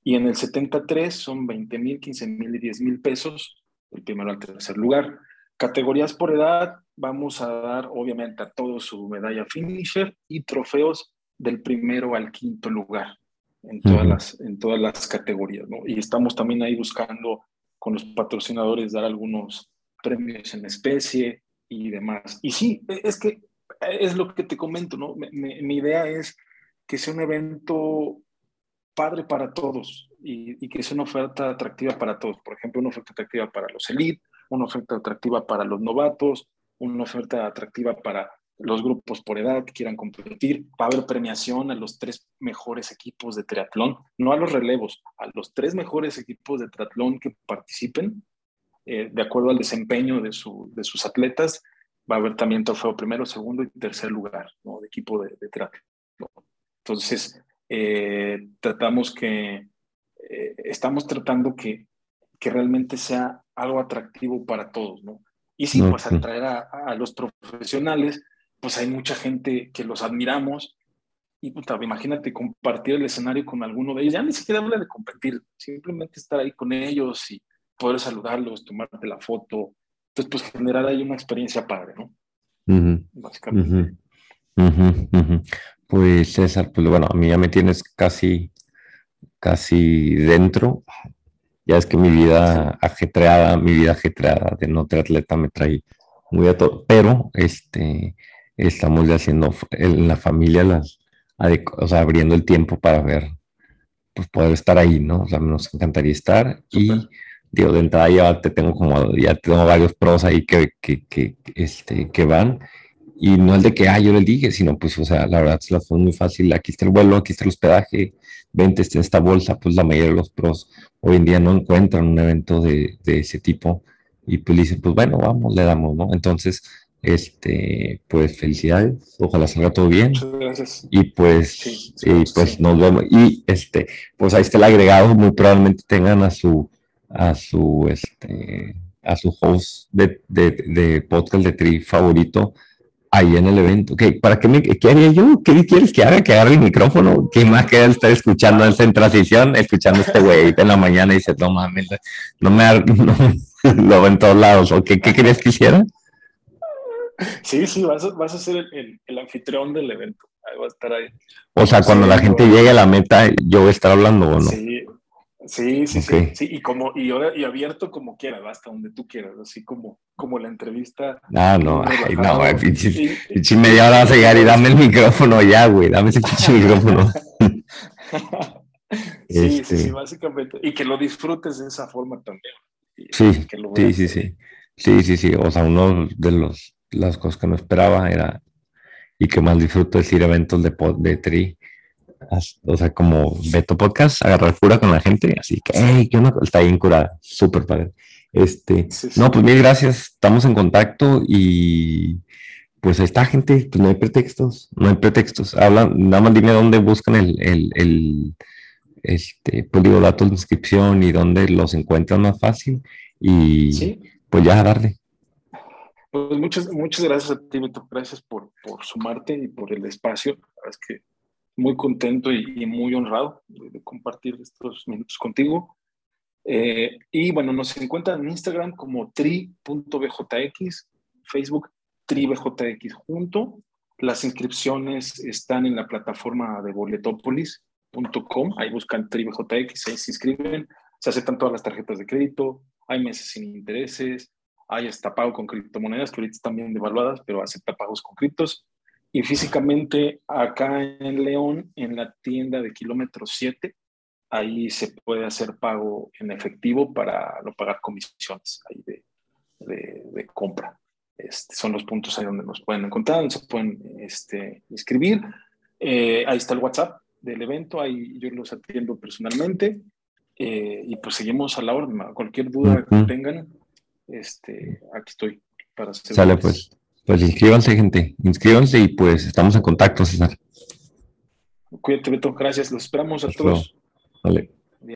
Y en el 73 son 20 mil, 15 mil y 10 mil pesos, del primero al tercer lugar. Categorías por edad, vamos a dar obviamente a todos su medalla finisher y trofeos del primero al quinto lugar en todas, Ujú. las, en todas las categorías, ¿no? Y estamos también ahí buscando con los patrocinadores dar algunos premios en especie y demás. Y sí, e- es que es lo que te comento, ¿no? Mi idea es que sea un evento padre para todos y, y que sea una oferta atractiva para todos. Por ejemplo, una oferta atractiva para los elite, una oferta atractiva para los novatos, una oferta atractiva para los grupos por edad que quieran competir. Va a haber premiación a los tres mejores equipos de triatlón, no a los relevos, a los tres mejores equipos de triatlón que participen, eh, de acuerdo al desempeño de, su, de sus atletas. Va a haber también trofeo primero, segundo y tercer lugar ¿no? de equipo de, de triatlón. Entonces, eh, tratamos que, eh, estamos tratando que, que realmente sea algo atractivo para todos, ¿no? Y sí, pues al Ujú. traer a, a los profesionales, pues hay mucha gente que los admiramos y puta, imagínate compartir el escenario con alguno de ellos, ya ni siquiera habla de competir, simplemente estar ahí con ellos y poder saludarlos, tomarte la foto, entonces pues generar ahí una experiencia padre, ¿no? Ujú. Básicamente. Pues César, pues bueno, a mí ya me tienes casi, casi dentro. Ya es que mi vida ajetreada, mi vida ajetreada de no triatleta me trae muy a todo, pero este, estamos ya haciendo en la familia las, o sea, abriendo el tiempo para ver, pues poder estar ahí, ¿no? O sea, nos encantaría estar y Súper. digo, de entrada ya te tengo como, ya tengo varios pros ahí que, que, que, este, que van y no el de que, ah, yo les dije, sino pues, o sea, la verdad se las fue muy fácil, aquí está el vuelo, aquí está el hospedaje, vente, está esta bolsa, pues la mayoría de los pros hoy en día no encuentran un evento de, de ese tipo y pues dicen, pues bueno, vamos, le damos, ¿no? Entonces, este, pues felicidades, ojalá salga todo bien Muchas gracias. y pues, Sí, y pues sí. nos vemos. Y este, pues ahí está el agregado, muy probablemente tengan a su, a su, este, a su host de, de, de podcast de tri favorito ahí en el evento. ¿Qué, ¿Para qué, me, qué haría yo? ¿Qué quieres que haga? Que agarre el micrófono. ¿Qué más queda estar escuchando en transición? Escuchando este güey en la mañana y dice, no mames, no me, no, lo en todos lados. ¿O qué, qué querías que hiciera? Sí, sí, vas a, vas a ser el, el- el anfitrión del evento. Ahí va a estar ahí. O sea, cuando la gente llegue a la meta, yo voy a estar hablando o no. Sí, sí, sí, sí, sí, Y como, y, ahora- y abierto como quieras, hasta donde tú quieras, así como, como la entrevista. Ah, no, ay, no, güey, pinche, media hora vas a llegar y dame el micrófono ya, güey, dame ese pinche micrófono. sí, Este. sí, sí, básicamente. Y que lo disfrutes de esa forma también. Sí, sí, sí, sí. Sí, sí, sí. O sea, uno de los, las cosas que no esperaba era, y que más disfruto es ir a eventos de, pod- de tri. O sea, como Beto Podcast, agarrar cura con la gente, así que, hey, ¿qué onda? Está bien curada, súper padre. Este, Sí, sí. no, pues mil gracias, estamos en contacto y pues ahí está, gente, pues no hay pretextos, no hay pretextos. Hablan, nada más dime dónde buscan el, el, el este, pues digo, datos de inscripción y dónde los encuentran más fácil y Sí, pues ya a darle. Pues muchas, muchas gracias a ti, Beto. Gracias por, por sumarte y por el espacio. Es que muy contento y, y muy honrado de, de compartir estos minutos contigo. Eh, y bueno, nos encuentran en Instagram como tri.bjx, Facebook tribjx junto. Las inscripciones están en la plataforma de boletopolis.com. Ahí buscan tribjx, ahí se inscriben. Se aceptan todas las tarjetas de crédito. Hay meses sin intereses. Hay hasta pago con criptomonedas que ahorita están bien devaluadas, pero acepta pagos con criptos. Y físicamente acá en León, en la tienda de kilómetro 7, ahí se puede hacer pago en efectivo para no pagar comisiones ahí de, de, de compra. Este, son los puntos ahí donde nos pueden encontrar, donde se pueden este, inscribir. Eh, ahí está el WhatsApp del evento, ahí yo los atiendo personalmente. Eh, y pues seguimos a la orden. Cualquier duda que tengan, este, aquí estoy para. Sale pues. Pues inscríbanse, gente, inscríbanse y pues estamos en contacto, César. Cuídate, Beto. Gracias. Los esperamos a Hasta luego. todos. Vale.